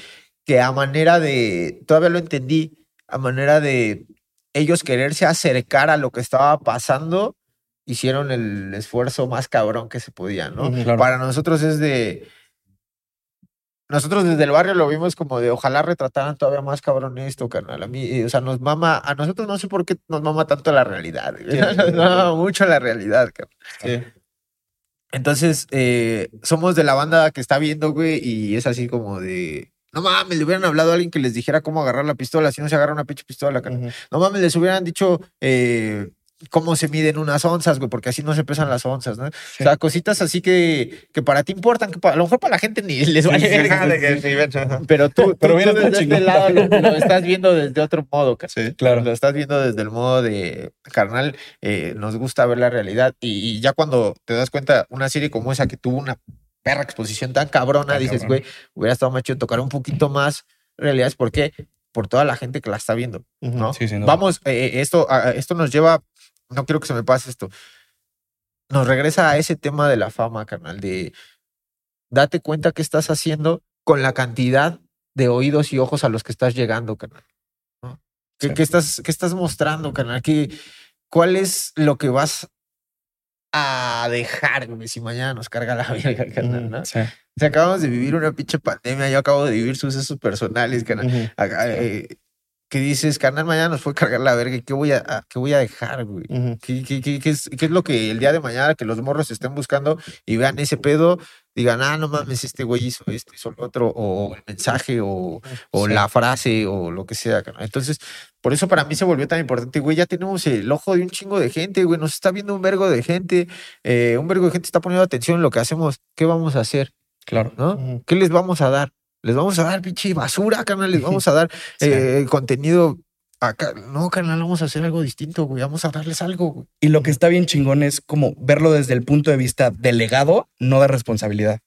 que a manera de. Todavía lo entendí. A manera de ellos quererse acercar a lo que estaba pasando, hicieron el esfuerzo más cabrón que se podía, ¿no? Claro. Para nosotros es de. Nosotros desde el barrio lo vimos como de ojalá retrataran todavía más cabrón esto, carnal. A mí, eh, o sea, nos mama, a nosotros no sé por qué nos mama tanto la realidad. Sí, [LAUGHS] Nos mama mucho la realidad, carnal. Entonces, eh, somos de la banda que está viendo, güey, y es así como de. No mames, le hubieran hablado a alguien que les dijera cómo agarrar la pistola, si no se agarra una pinche pistola. Ujú. No mames, les hubieran dicho eh, cómo se miden unas onzas, güey, porque así no se pesan las onzas, ¿no? O sea, cositas así que, que para ti importan, que a lo mejor para la gente ni les vale. verga, sí. Pero tú, Pero tú- desde este lado lo, lo estás viendo desde otro modo, carnal. Sí. Claro. Lo estás viendo desde el modo de carnal, eh, nos gusta ver la realidad y, y ya cuando te das cuenta, una serie como esa que tuvo una perra exposición tan cabrona, Tan dices, güey, hubiera estado más chido tocar un poquito más realidades. ¿Por qué? Por toda la gente que la está viendo. ¿no? Sí, sin duda. Vamos, eh, eh, esto, a- esto nos lleva, no quiero que se me pase esto, nos regresa a ese tema de la fama, carnal, de date cuenta qué estás haciendo con la cantidad de oídos y ojos a los que estás llegando, carnal. ¿no? ¿Qué, Sí. qué estás, qué estás mostrando, carnal? ¿Qué, ¿Cuál es lo que vas a dejar, güey, si mañana nos carga la [LAUGHS] verga, carnal, ¿no? Sí. O sea, acabamos de vivir una pinche pandemia, yo acabo de vivir sucesos personales, carnal. Acá, eh, que dices, carnal, mañana nos puede cargar la verga, ¿y ¿qué voy a, a- qué voy a dejar, güey? ¿Qué, qué- qué- qué es, qué es lo que el día de mañana que los morros estén buscando y vean ese pedo, digan, ah, no mames, este güey hizo esto, hizo lo otro, o el mensaje, o, o Sí. la frase, o lo que sea. carnal. Entonces, por eso para mí se volvió tan importante, güey, ya tenemos el ojo de un chingo de gente, güey, nos está viendo un vergo de gente, eh, un vergo de gente está poniendo atención en lo que hacemos, ¿qué vamos a hacer? Claro. ¿No? ¿Qué les vamos a dar? Les vamos a dar pinche basura, carnal, les vamos a dar [LAUGHS] Sí. eh, contenido acá. No, carnal, vamos a hacer algo distinto, güey, vamos a darles algo, güey. Y lo que está bien chingón es como verlo desde el punto de vista de legado, no de responsabilidad.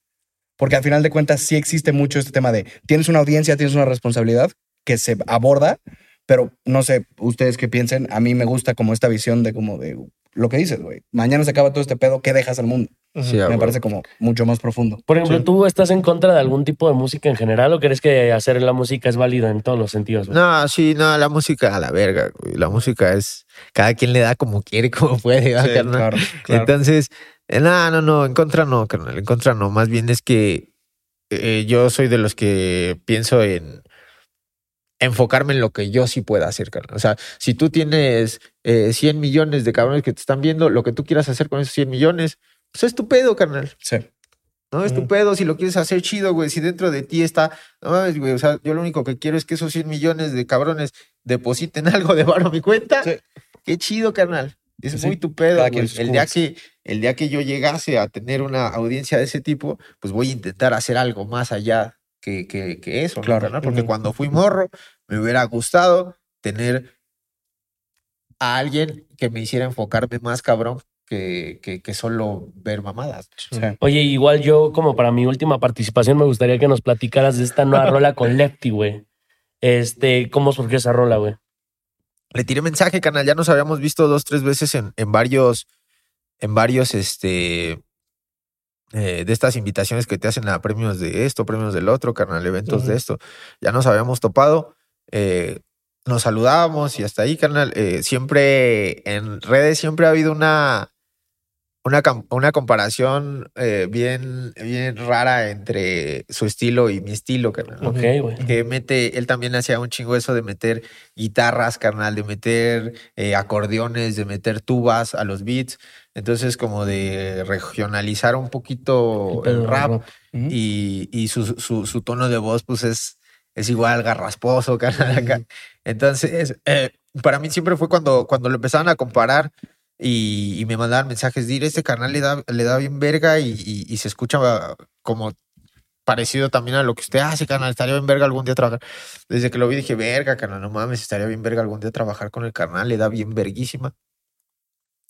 Porque al final de cuentas sí existe mucho este tema de tienes una audiencia, tienes una responsabilidad que se aborda, pero no sé, ustedes qué piensen, a mí me gusta como esta visión de como de lo que dices, güey. Mañana se acaba todo este pedo, ¿qué dejas al mundo? Sí, me parece como mucho más profundo. Por ejemplo, Sí. ¿tú estás en contra de algún tipo de música en general o crees que hacer la música es válido en todos los sentidos? güey? No, sí, no, la música a la verga, güey. La música es. Cada quien le da como quiere, como [LAUGHS] puede, ¿verdad, Sí, carnal? Claro, claro. Entonces, eh, no, no, no, en contra no, carnal, en contra no. Más bien es que eh, yo soy de los que pienso en enfocarme en lo que yo sí pueda hacer, carnal. O sea, si tú tienes eh, 100 millones de cabrones que te están viendo, lo que tú quieras hacer con esos 100 millones, pues es tu pedo, carnal. Sí. No es tu pedo, si lo quieres hacer chido, güey, si dentro de ti está, no mames, güey, o sea, yo lo único que quiero es que esos 100 millones de cabrones depositen [LAUGHS] algo de varo a mi cuenta. Sí. Qué chido, carnal. Es Sí, muy tu pedo, güey. El día que el día que yo llegase a tener una audiencia de ese tipo, pues voy a intentar hacer algo más allá que, que, que eso, ¿no, Claro. carnal? Porque cuando fui morro, me hubiera gustado tener a alguien que me hiciera enfocarme más, cabrón, que, que, que solo ver mamadas. Oye, igual yo, como para mi última participación, me gustaría que nos platicaras de esta nueva [LAUGHS] rola con Lefty, güey. Este, ¿cómo surgió esa rola, güey? le tiré mensaje, canal. Ya nos habíamos visto dos, tres veces en, en varios, en varios, este, eh, de estas invitaciones que te hacen a premios de esto, premios del otro, carnal, eventos de esto. Ya nos habíamos topado, eh, nos saludábamos y hasta ahí, carnal. Eh, siempre en redes siempre ha habido una, una, una comparación eh, bien, bien rara entre su estilo y mi estilo, carnal. Ok, güey. Que mete, él también hacía un chingo eso de meter guitarras, carnal, de meter eh, acordeones, de meter tubas a los beats. Entonces, como de regionalizar un poquito el rap y, y su, su, su tono de voz, pues es, es igual garrasposo, carnal. acá. Entonces, eh, para mí siempre fue cuando, cuando lo empezaban a comparar y, me mandaban mensajes de este carnal le da, le da bien verga y, y- se escucha como parecido también a lo que usted hace, carnal. Estaría bien verga algún día trabajar. Desde que lo vi dije, verga, carnal, no mames, estaría bien verga algún día trabajar con el carnal, le da bien verguísima.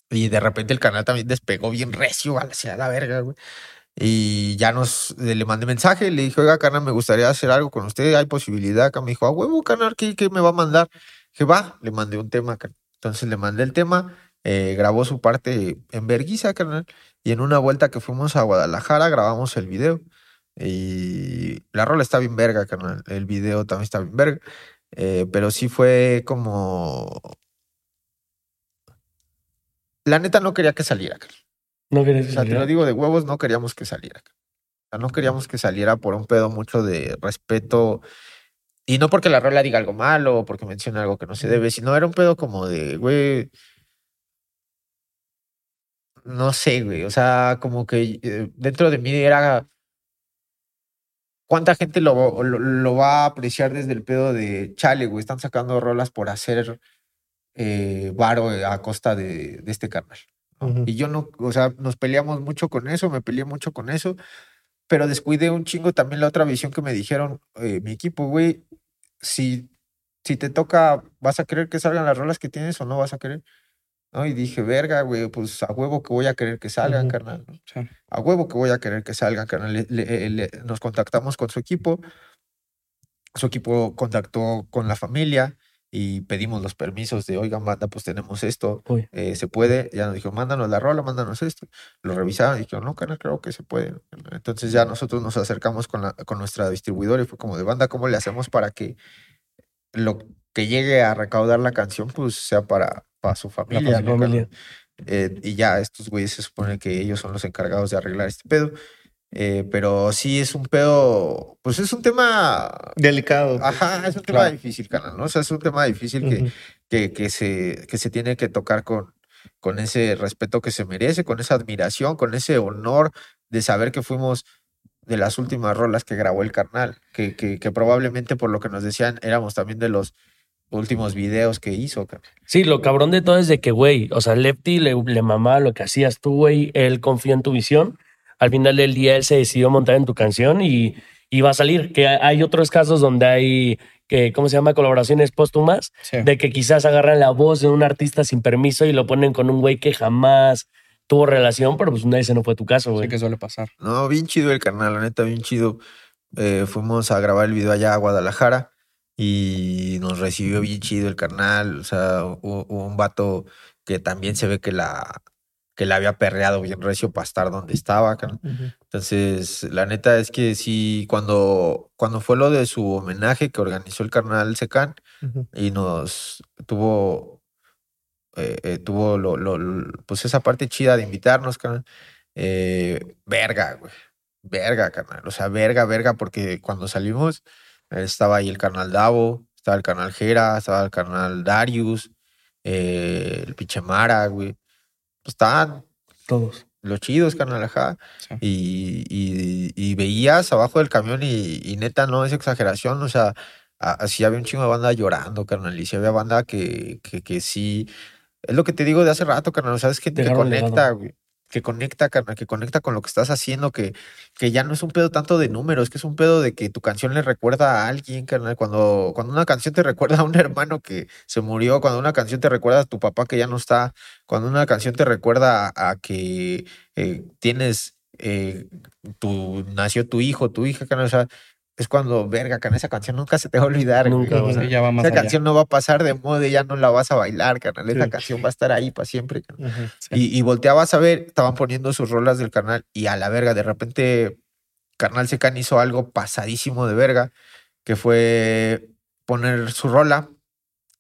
Y de repente el canal también despegó bien recio hacia la verga, güey. Y ya nos eh, le mandé mensaje, le dije, oiga, carnal, me gustaría hacer algo con usted, hay posibilidad. Acá me dijo, a huevo, carnal, ¿qué, qué me va a mandar? Dije, va, le mandé un tema. Entonces le mandé el tema, eh, grabó su parte en verguiza, carnal. Y en una vuelta que fuimos a Guadalajara, grabamos el video. Y la rola está bien verga, carnal. El video también está bien verga. Eh, pero sí fue como. La neta no quería que saliera, carnal. No quieres O sea, te lo digo de huevos, no queríamos que saliera. O sea, no queríamos que saliera por un pedo mucho de respeto. Y no porque la rola diga algo malo o porque menciona algo que no se debe, sino era un pedo como de, güey. No sé, güey. O sea, como que eh, dentro de mí era. ¿Cuánta gente lo, lo, lo va a apreciar desde el pedo de chale, güey? Están sacando rolas por hacer eh, varo a costa de, de este. Ujú. Y yo no, o sea, nos peleamos mucho con eso, me peleé mucho con eso, pero descuidé un chingo también la otra visión que me dijeron eh, mi equipo, güey, si, si te toca, ¿vas a querer que salgan las rolas que tienes o no vas a querer? ¿No? Y dije, verga, güey, pues a huevo que voy a querer que salgan, Ujú. carnal. ¿no? Sí. A huevo que voy a querer que salgan, carnal. Le- le- le- nos contactamos con su equipo, su equipo contactó con la familia y pedimos los permisos de, oigan, banda, pues tenemos esto, eh, se puede. Ya nos dijo, mándanos la rola, mándanos esto. Lo revisaron y dijeron, no, carnal, creo que se puede. Entonces ya nosotros nos acercamos con, la, con nuestra distribuidora y fue como de banda, ¿cómo le hacemos para que lo que llegue a recaudar la canción, pues sea para, para su familia? su ¿no, carnal?" familia. eh, y ya estos güeyes se supone que ellos son los encargados de arreglar este pedo. Eh, pero sí es un pedo, pues es un tema Delicado. Ajá, es un tema difícil, canal, ¿no? O sea, es un tema difícil que, que, que se, que se tiene que tocar con, con ese respeto que se merece, con esa admiración, con ese honor de saber que fuimos de las últimas rolas que grabó el carnal, que, que, que probablemente por lo que nos decían éramos también de los últimos videos que hizo. carnal. Sí, lo cabrón de todo es de que, güey, o sea, Lefty le, le mamaba lo que hacías tú, güey. Él confía en tu visión. Al final del día, él se decidió montar en tu canción y, y va a salir. Que hay- otros casos donde hay, que, ¿cómo se llama? Colaboraciones póstumas, Sí. de que quizás agarran la voz de un artista sin permiso y lo ponen con un güey que jamás tuvo relación, pero pues ese no fue tu caso, güey. Sí que suele pasar. No, bien chido el carnal, la neta, bien chido. Eh, fuimos a grabar el video allá a Guadalajara y nos recibió bien chido el carnal. O sea, hu- hubo un vato que también se ve que la, que la había perreado bien recio para estar donde estaba. carnal. Entonces, la neta es que sí, cuando, cuando fue lo de su homenaje que organizó el carnal Secan y nos tuvo, eh, eh, tuvo lo, lo- lo- pues esa parte chida de invitarnos, carnal. Eh, verga, güey. Verga, carnal. O sea, verga, verga, porque cuando salimos estaba ahí el carnal Davo, estaba el carnal Jera, estaba el carnal Darius, eh, el Pichemara, güey. Pues estaban Todos. los chidos, carnal, ajá. Sí. Y, y, y veías abajo del camión y, y neta, no es exageración, o sea, así había un chingo de banda llorando, carnal, y sí había banda que, que, que sí, es lo que te digo de hace rato, carnal, o sea, es que te legado. conecta, güey, que conecta, que conecta con lo que estás haciendo, que, que ya no es un pedo tanto de números, que es un pedo de que tu canción le recuerda a alguien, carnal, cuando, cuando una canción te [LAUGHS] recuerda a un hermano que se murió, cuando una canción te recuerda a tu papá que ya no está, cuando una canción te recuerda a, a que eh, tienes, eh, tu, nació tu hijo, tu hija, carnal, o sea, es cuando, verga, carnal, esa canción nunca se te va a olvidar. güey, Nunca, o güey. sea, ya va más esa allá. canción no va a pasar de moda y ya no la vas a bailar, carnal. Esa Sí. canción va a estar ahí para siempre. Y, y volteabas a ver, estaban poniendo sus rolas del canal y a la verga, de repente, Carnal Secan hizo algo pasadísimo de verga, que fue poner su rola,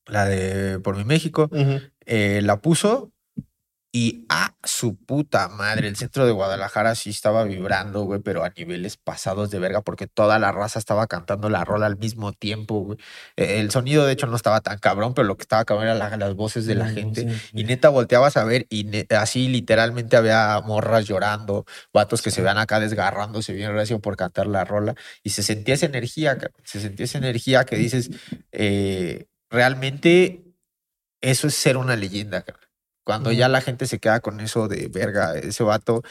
la de Por mi México, eh, la puso y a su puta madre, el centro de Guadalajara sí estaba vibrando, güey, pero a niveles pasados de verga, porque toda la raza estaba cantando la rola al mismo tiempo, güey. Eh, El sonido, de hecho, no estaba tan cabrón, pero lo que estaba cabrón era la- las voces de la gente. Y neta volteabas a ver y así literalmente había morras llorando, vatos que se vean acá desgarrándose bien recio por cantar la rola y se sentía esa energía, se sentía esa energía que dices, eh, realmente eso es ser una leyenda, cabrón. Cuando ya la gente se queda con eso de verga, ese vato,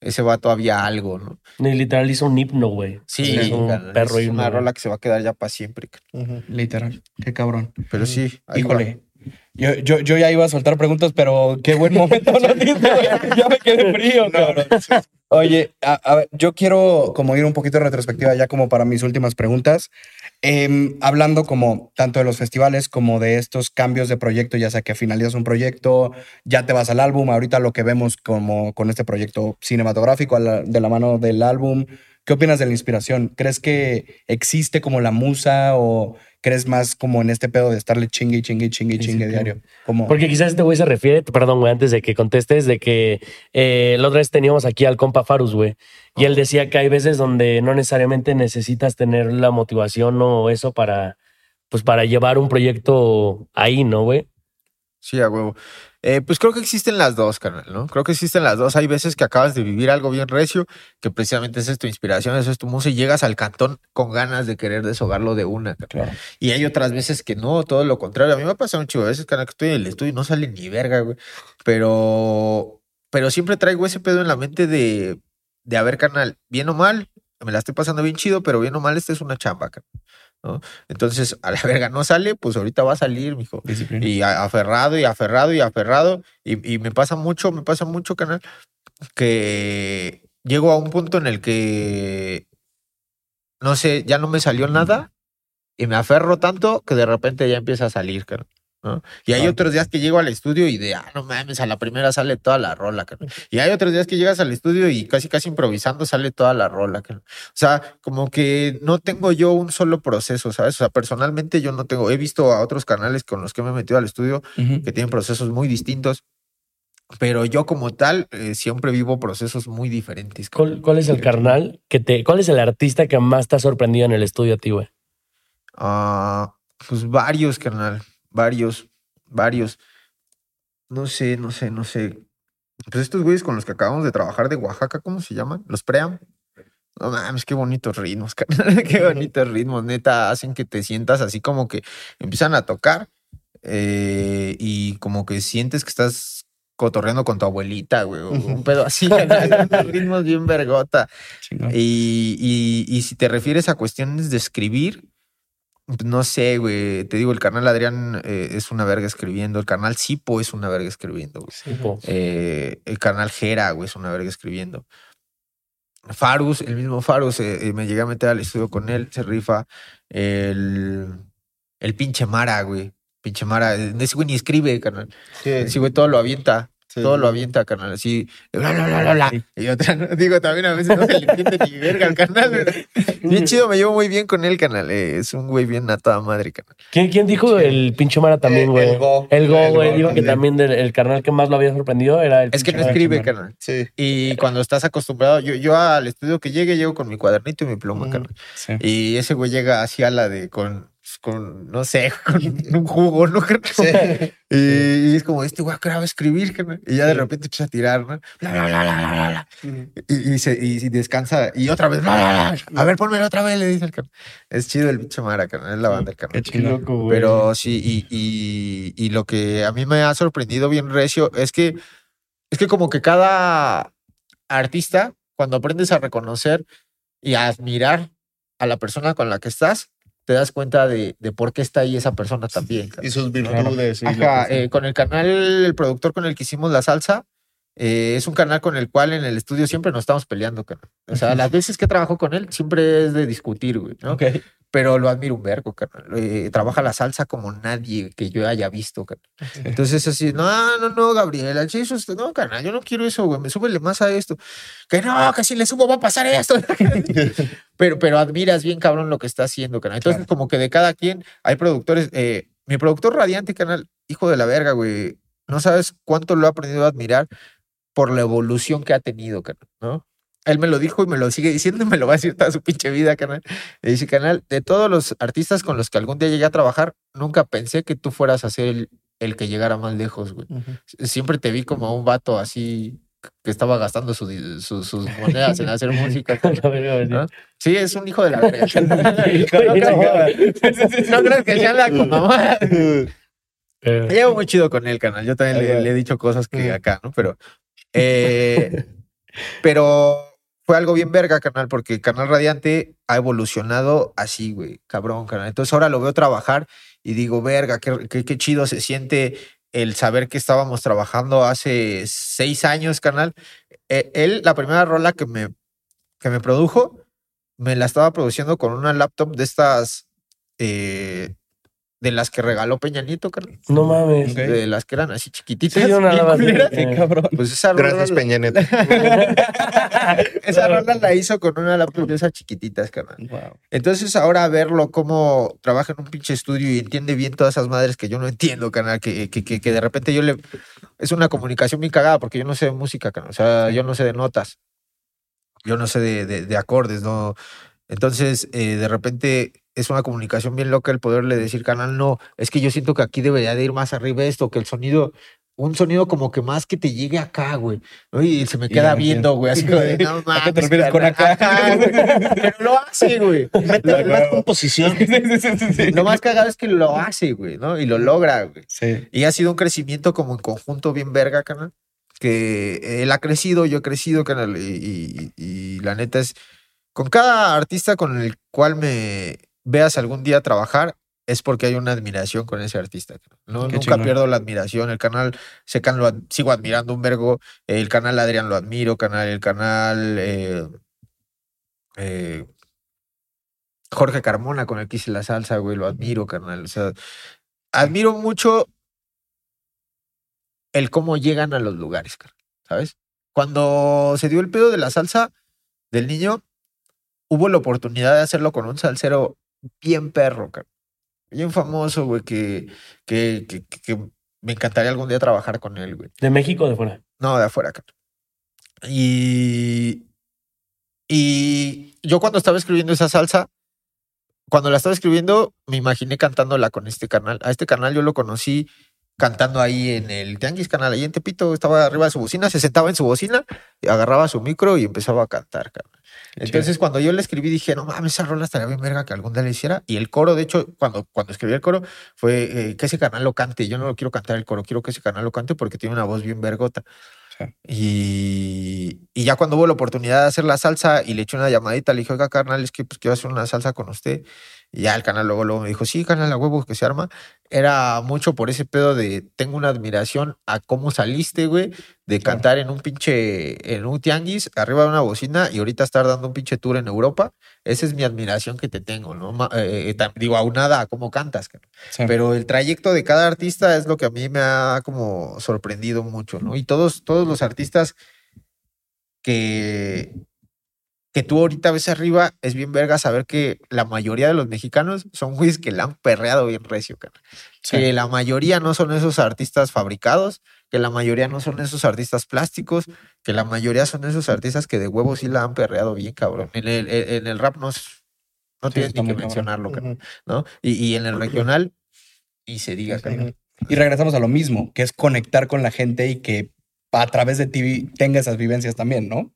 ese vato había algo, ¿no? Literal hizo un himno, güey. Sí, es un perro es himno. una rola que se va a quedar ya para siempre. Literal. Qué cabrón. Pero sí, ahí va. Yo, yo, yo ya iba a soltar preguntas, pero qué buen momento nos diste. Ya me quedé [LAUGHS] frío, cabrón. Oye, a, a ver, yo quiero como ir un poquito de retrospectiva ya como para mis últimas preguntas. Em, hablando como tanto de los festivales como de estos cambios de proyecto, ya sea que finalizas un proyecto, ya te vas al álbum, ahorita lo que vemos como con este proyecto cinematográfico la- de la mano del álbum, ¿qué opinas de la inspiración? ¿Crees que existe como la musa o crees más como en este pedo de estarle chingue y chingue y chingue y Sí, sí, chingue diario? Como, Porque quizás este güey se refiere, perdón, güey, antes de que contestes, de que eh, la otra vez teníamos aquí al compa Farus, güey, y él decía que hay veces donde no necesariamente necesitas tener la motivación o eso para, pues para llevar un proyecto ahí, ¿no, güey? Sí, a huevo. Eh, pues creo que existen las dos, carnal, ¿no? Creo que existen las dos. Hay veces que acabas de vivir algo bien recio, que precisamente esa es tu inspiración, eso es tu música, y llegas al cantón con ganas de querer deshogarlo de una. carnal. claro. Y hay otras veces que no, todo lo contrario. A mí me ha pasado un chivo de veces, carnal, que estoy en el estudio y no sale ni verga, güey. Pero, pero siempre traigo ese pedo en la mente de, de a ver, carnal, bien o mal, me la estoy pasando bien chido, pero bien o mal, esta es una chamba, carnal, ¿no? Entonces, a la [LAUGHS] verga no sale, pues ahorita va a salir, mijo. Disciplina. Y aferrado y aferrado y aferrado. Y, y me pasa mucho, me pasa mucho, canal, que llego a un punto en el que, no sé, ya no me salió nada y me aferro tanto que de repente ya empieza a salir, carnal, ¿no? Y hay Claro. otros días que llego al estudio y de, ah, no mames, a la primera sale toda la rola, carnal. Y hay otros días que llegas al estudio y casi, casi improvisando sale toda la rola, carnal. O sea, como que no tengo yo un solo proceso, ¿sabes? O sea, personalmente yo no tengo, he visto a otros canales con los que me he metido al estudio Ujú. que tienen procesos muy distintos. Pero yo como tal, eh, siempre vivo procesos muy diferentes. ¿Cuál, cuál es el carnal que te, cuál es el artista que más te ha sorprendido en el estudio a ti, güey? Ah, pues varios, carnal. Varios, varios. No sé, no sé, no sé. Pues estos güeyes con los que acabamos de trabajar de Oaxaca, ¿cómo se llaman? Los Pream. No mames, qué bonitos ritmos, [LAUGHS] qué bonitos ritmos. Neta, hacen que te sientas así como que empiezan a tocar eh, y como que sientes que estás cotorreando con tu abuelita, güey. Un pedo así, [LAUGHS] [LAUGHS] ritmos bien vergota. Y, y, y si te refieres a cuestiones de escribir, no sé, güey. Te digo, el carnal Adrián eh, es una verga escribiendo. El carnal Sipo es una verga escribiendo. güey. Tipo, Eh, el carnal Jera, güey, es una verga escribiendo. Farus, el mismo Farus, eh, me llegué a meter al estudio con él, se rifa. El, el pinche Mara, güey. Pinche Mara. Ese güey ni escribe, carnal. Ese güey todo lo avienta. Sí. Todo lo avienta, carnal. Así, bla, bla, bla, bla, bla. Y otra, ¿no? digo, también a veces no se le entiende ni verga al canal. pero [LAUGHS] Bien chido, me llevo muy bien con él, canal. eh, Es un güey bien a toda madre, canal. ¿Quién, quién dijo el pinche Mara también, güey? el Go. El Go, güey. Go Dijo que también. del- el carnal que más lo había sorprendido era el Es que no escribe, Mara. canal. Sí. Y cuando estás acostumbrado, yo, yo al estudio que llegue, llego con mi cuadernito y mi pluma, Mm. canal. Sí. Y ese güey llega así a la de con, con no sé, [LAUGHS] con un jugo, ¿no? carnal? Y, y es como, este güey acaba de escribir. Y ya de repente empieza a tirar, ¿no? Bla, bla, bla, bla, bla, bla, bla. Y, y, se, y, y descansa. Y otra vez, bla, bla, bla. A ver, ponmelo otra vez, le dice el carnal. Es chido el pinche Mara, carnal. Es la banda, el Qué carnal. chido. Pero sí, y, y, y lo que a mí me ha sorprendido bien recio es que es que como que cada artista, cuando aprendes a reconocer y a admirar a la persona con la que estás, te das cuenta de, de por qué está ahí esa persona también. Y sus virtudes. y lo Ajá, eh, con el canal, el productor con el que hicimos la salsa, eh, es un canal con el cual en el estudio siempre nos estamos peleando, carnal. O sea, las veces que trabajo con él siempre es de discutir, güey, ¿no? Ok. Pero lo admiro un vergo, carnal. Eh, trabaja la salsa como nadie que yo haya visto, carnal. Entonces así, no, no, no, Gabriela, che, eso es- no, carnal, yo no quiero eso, güey, me súbele más a esto. Que no, que si le subo va a pasar esto. [LAUGHS] pero, pero admiras bien, cabrón, lo que está haciendo, carnal. Entonces, como que de cada quien, hay productores, eh, mi productor radiante, canal, hijo de la verga, güey, no sabes cuánto lo he aprendido a admirar por la evolución que ha tenido, carnal, ¿no? Él me lo dijo y me lo sigue diciendo y me lo va a decir toda su pinche vida, canal. Me dice, canal, de todos los artistas con los que algún día llegué a trabajar, nunca pensé que tú fueras a ser el, el que llegara más lejos, güey. Siempre te vi como un vato así que estaba gastando su di- su- sus [LAUGHS] monedas en hacer música. ¿no? Sí, es un hijo de la verga. [LAUGHS] [LAUGHS] No, crees que sea la con mamá. eh, Me llevo muy chido con él, canal. Yo también le, le he dicho cosas que acá, ¿no? Pero, eh, pero fue algo bien verga, canal, porque Canal Radiante ha evolucionado así, güey, cabrón, canal. Entonces ahora lo veo trabajar y digo, verga, qué, qué, chido se siente el saber que estábamos trabajando hace seis años, canal. Eh, él, la primera rola que me, que me produjo, me la estaba produciendo con una laptop de estas, eh, de las que regaló Peña Nieto, carnal. No mames. De las que eran así chiquititas. Sí, una culeras. eh. cabrón. Pues esa rola, Gracias, Peña Nieto. [LAUGHS] esa rola la hizo con una laptop de esas chiquititas, carnal. Wow. Entonces ahora verlo cómo trabaja en un pinche estudio y entiende bien todas esas madres que yo no entiendo, canal, que, que, que, que de repente yo le... Es una comunicación bien cagada porque yo no sé de música, canal. O sea, yo no sé de notas. Yo no sé de, de, de acordes, ¿no? Entonces, eh, de repente es una comunicación bien loca el poderle decir, canal, no, es que yo siento que aquí debería de ir más arriba esto, que el sonido... Un sonido como que más que te llegue acá, güey. ¿no? Y se me queda viendo, güey. Así como de, no [LAUGHS] ¿A qué te mames, refieres con carnal". acá? Güey. Pero lo hace, güey. [LAUGHS] Métele más composición. [LAUGHS] Lo más cagado es que lo hace, güey, ¿no? Y lo logra, güey. Sí. Y ha sido un crecimiento como en conjunto bien verga, canal. Que él ha crecido, yo he crecido, canal. Y, y- y la neta es, con cada artista con el cual me veas algún día trabajar, es porque hay una admiración con ese artista. canal. No, Qué nunca chingón. pierdo la admiración. El canal Secan lo ad- sigo admirando un vergo. El canal Adrián lo admiro, canal, el canal eh, eh, Jorge Carmona con el que hice la salsa, güey, lo admiro, carnal. O sea, admiro mucho el cómo llegan a los lugares, ¿sabes? Cuando se dio el pedo de la salsa del niño, hubo la oportunidad de hacerlo con un salsero bien perro, carnal. Bien famoso, güey, que, que, que, que- me encantaría algún día trabajar con él, güey. ¿De México o de fuera? No, de afuera, carnal. Y, y yo cuando estaba escribiendo esa salsa, cuando la estaba escribiendo, me imaginé cantándola con este canal. A este canal yo lo conocí cantando ahí en el Tianguis canal, ahí en Tepito, estaba arriba de su bocina, se sentaba en su bocina, agarraba su micro y empezaba a cantar, carnal. Entonces, cuando yo le escribí, dije, no mames, esa rola estaría bien verga que algún día le hiciera. Y el coro, de hecho, cuando, cuando escribí el coro, fue eh, que ese canal lo cante. Yo no lo quiero cantar el coro, quiero que ese canal lo cante porque tiene una voz bien vergota. Y, y ya cuando hubo la oportunidad de hacer la salsa y le eché una llamadita, le dije, oiga, carnal, es que pues, quiero hacer una salsa con usted. Y ya el canal luego, luego me dijo, sí, canal a huevo que se arma. Era mucho por ese pedo de tengo una admiración a cómo saliste, güey, de Claro. cantar en un pinche, en un tianguis, arriba de una bocina y ahorita estar dando un pinche tour en Europa. Esa es mi admiración que te tengo, ¿no? Eh, eh, digo, aunada a cómo cantas. Sí. Pero el trayecto de cada artista es lo que a mí me ha como sorprendido mucho, ¿no? Y todos, todos los artistas que, que tú ahorita ves arriba, es bien verga saber que la mayoría de los mexicanos son güeyes que la han perreado bien recio, carnal. Sí. Que la mayoría no son esos artistas fabricados, que la mayoría no son esos artistas plásticos, que la mayoría son esos artistas que de huevo sí la han perreado bien, cabrón. En el, en el rap no, no Sí, tienes ni que cabrón. mencionarlo, carnal. ¿no? Y, y en el regional, y se diga, carnal. Y regresamos a lo mismo, que es conectar con la gente y que a través de ti tenga esas vivencias también, ¿no?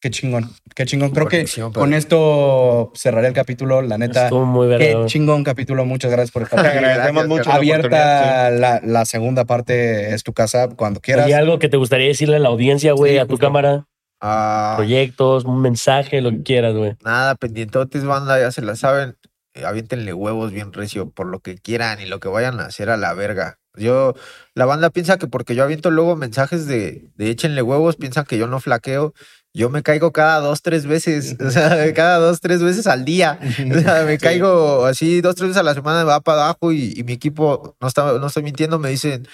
Qué chingón, qué chingón. Creo que con esto cerraré el capítulo. La neta, Estuvo muy qué chingón capítulo. Muchas gracias por [LAUGHS] estar Te aquí. agradecemos gracias, mucho. la oportunidad, Abierta la, la segunda parte, es tu casa cuando quieras. ¿Hay algo que te gustaría decirle a la audiencia, güey, Sí, a tu justo. cámara? Ah, Proyectos, un mensaje, lo que quieras, güey. Nada, pendientotes, banda, ya se la saben. Eh, Aviéntenle huevos bien recio por lo que quieran y lo que vayan a hacer a la verga. Yo, la banda piensa que porque yo aviento luego mensajes de, de échenle huevos, piensan que yo no flaqueo. Yo me caigo cada dos, tres veces, o sea, [LAUGHS] cada dos, tres veces al día. O sea, me caigo así dos, tres veces a la semana, me va para abajo y, y mi equipo, no, está, no estoy mintiendo, me dicen,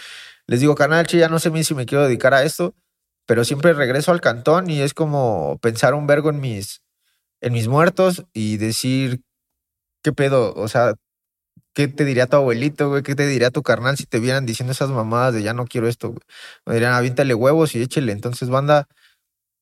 les digo, canal, che, ya no sé si me quiero dedicar a esto, pero siempre regreso al cantón y es como pensar un vergo en mis, en mis muertos y decir, ¿qué pedo? O sea, ¿qué te diría tu abuelito, güey? ¿Qué te diría tu carnal si te vieran diciendo esas mamadas de ya no quiero esto, güey? Me dirían, aviéntale huevos y échele. Entonces, banda,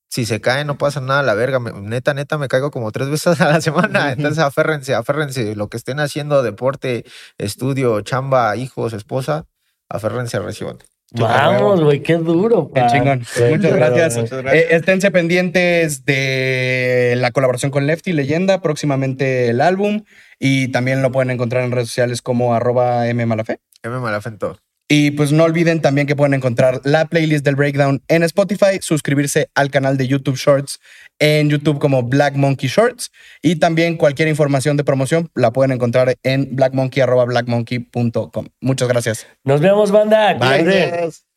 si se cae, no pasa nada, la verga. Me- neta, neta, me caigo como tres veces [LAUGHS] a la semana. Entonces, aférrense, aférrense. Lo que estén haciendo, deporte, estudio, chamba, hijos, esposa, aférrense a recién. Vamos, güey, qué duro. Qué chingón. Muchas gracias. Eh, esténse pendientes de la colaboración con Lefty Leyenda, próximamente el álbum. Y también lo pueden encontrar en redes sociales como arroba mmalafe. M. Malafento. Y pues no olviden también que pueden encontrar la playlist del Breakdown en Spotify, suscribirse al canal de YouTube Shorts en YouTube como Black Monkey Shorts y también cualquier información de promoción la pueden encontrar en blackmonkey arroba blackmonkey.com. Muchas gracias. Nos vemos, banda. Bye. Cuídense.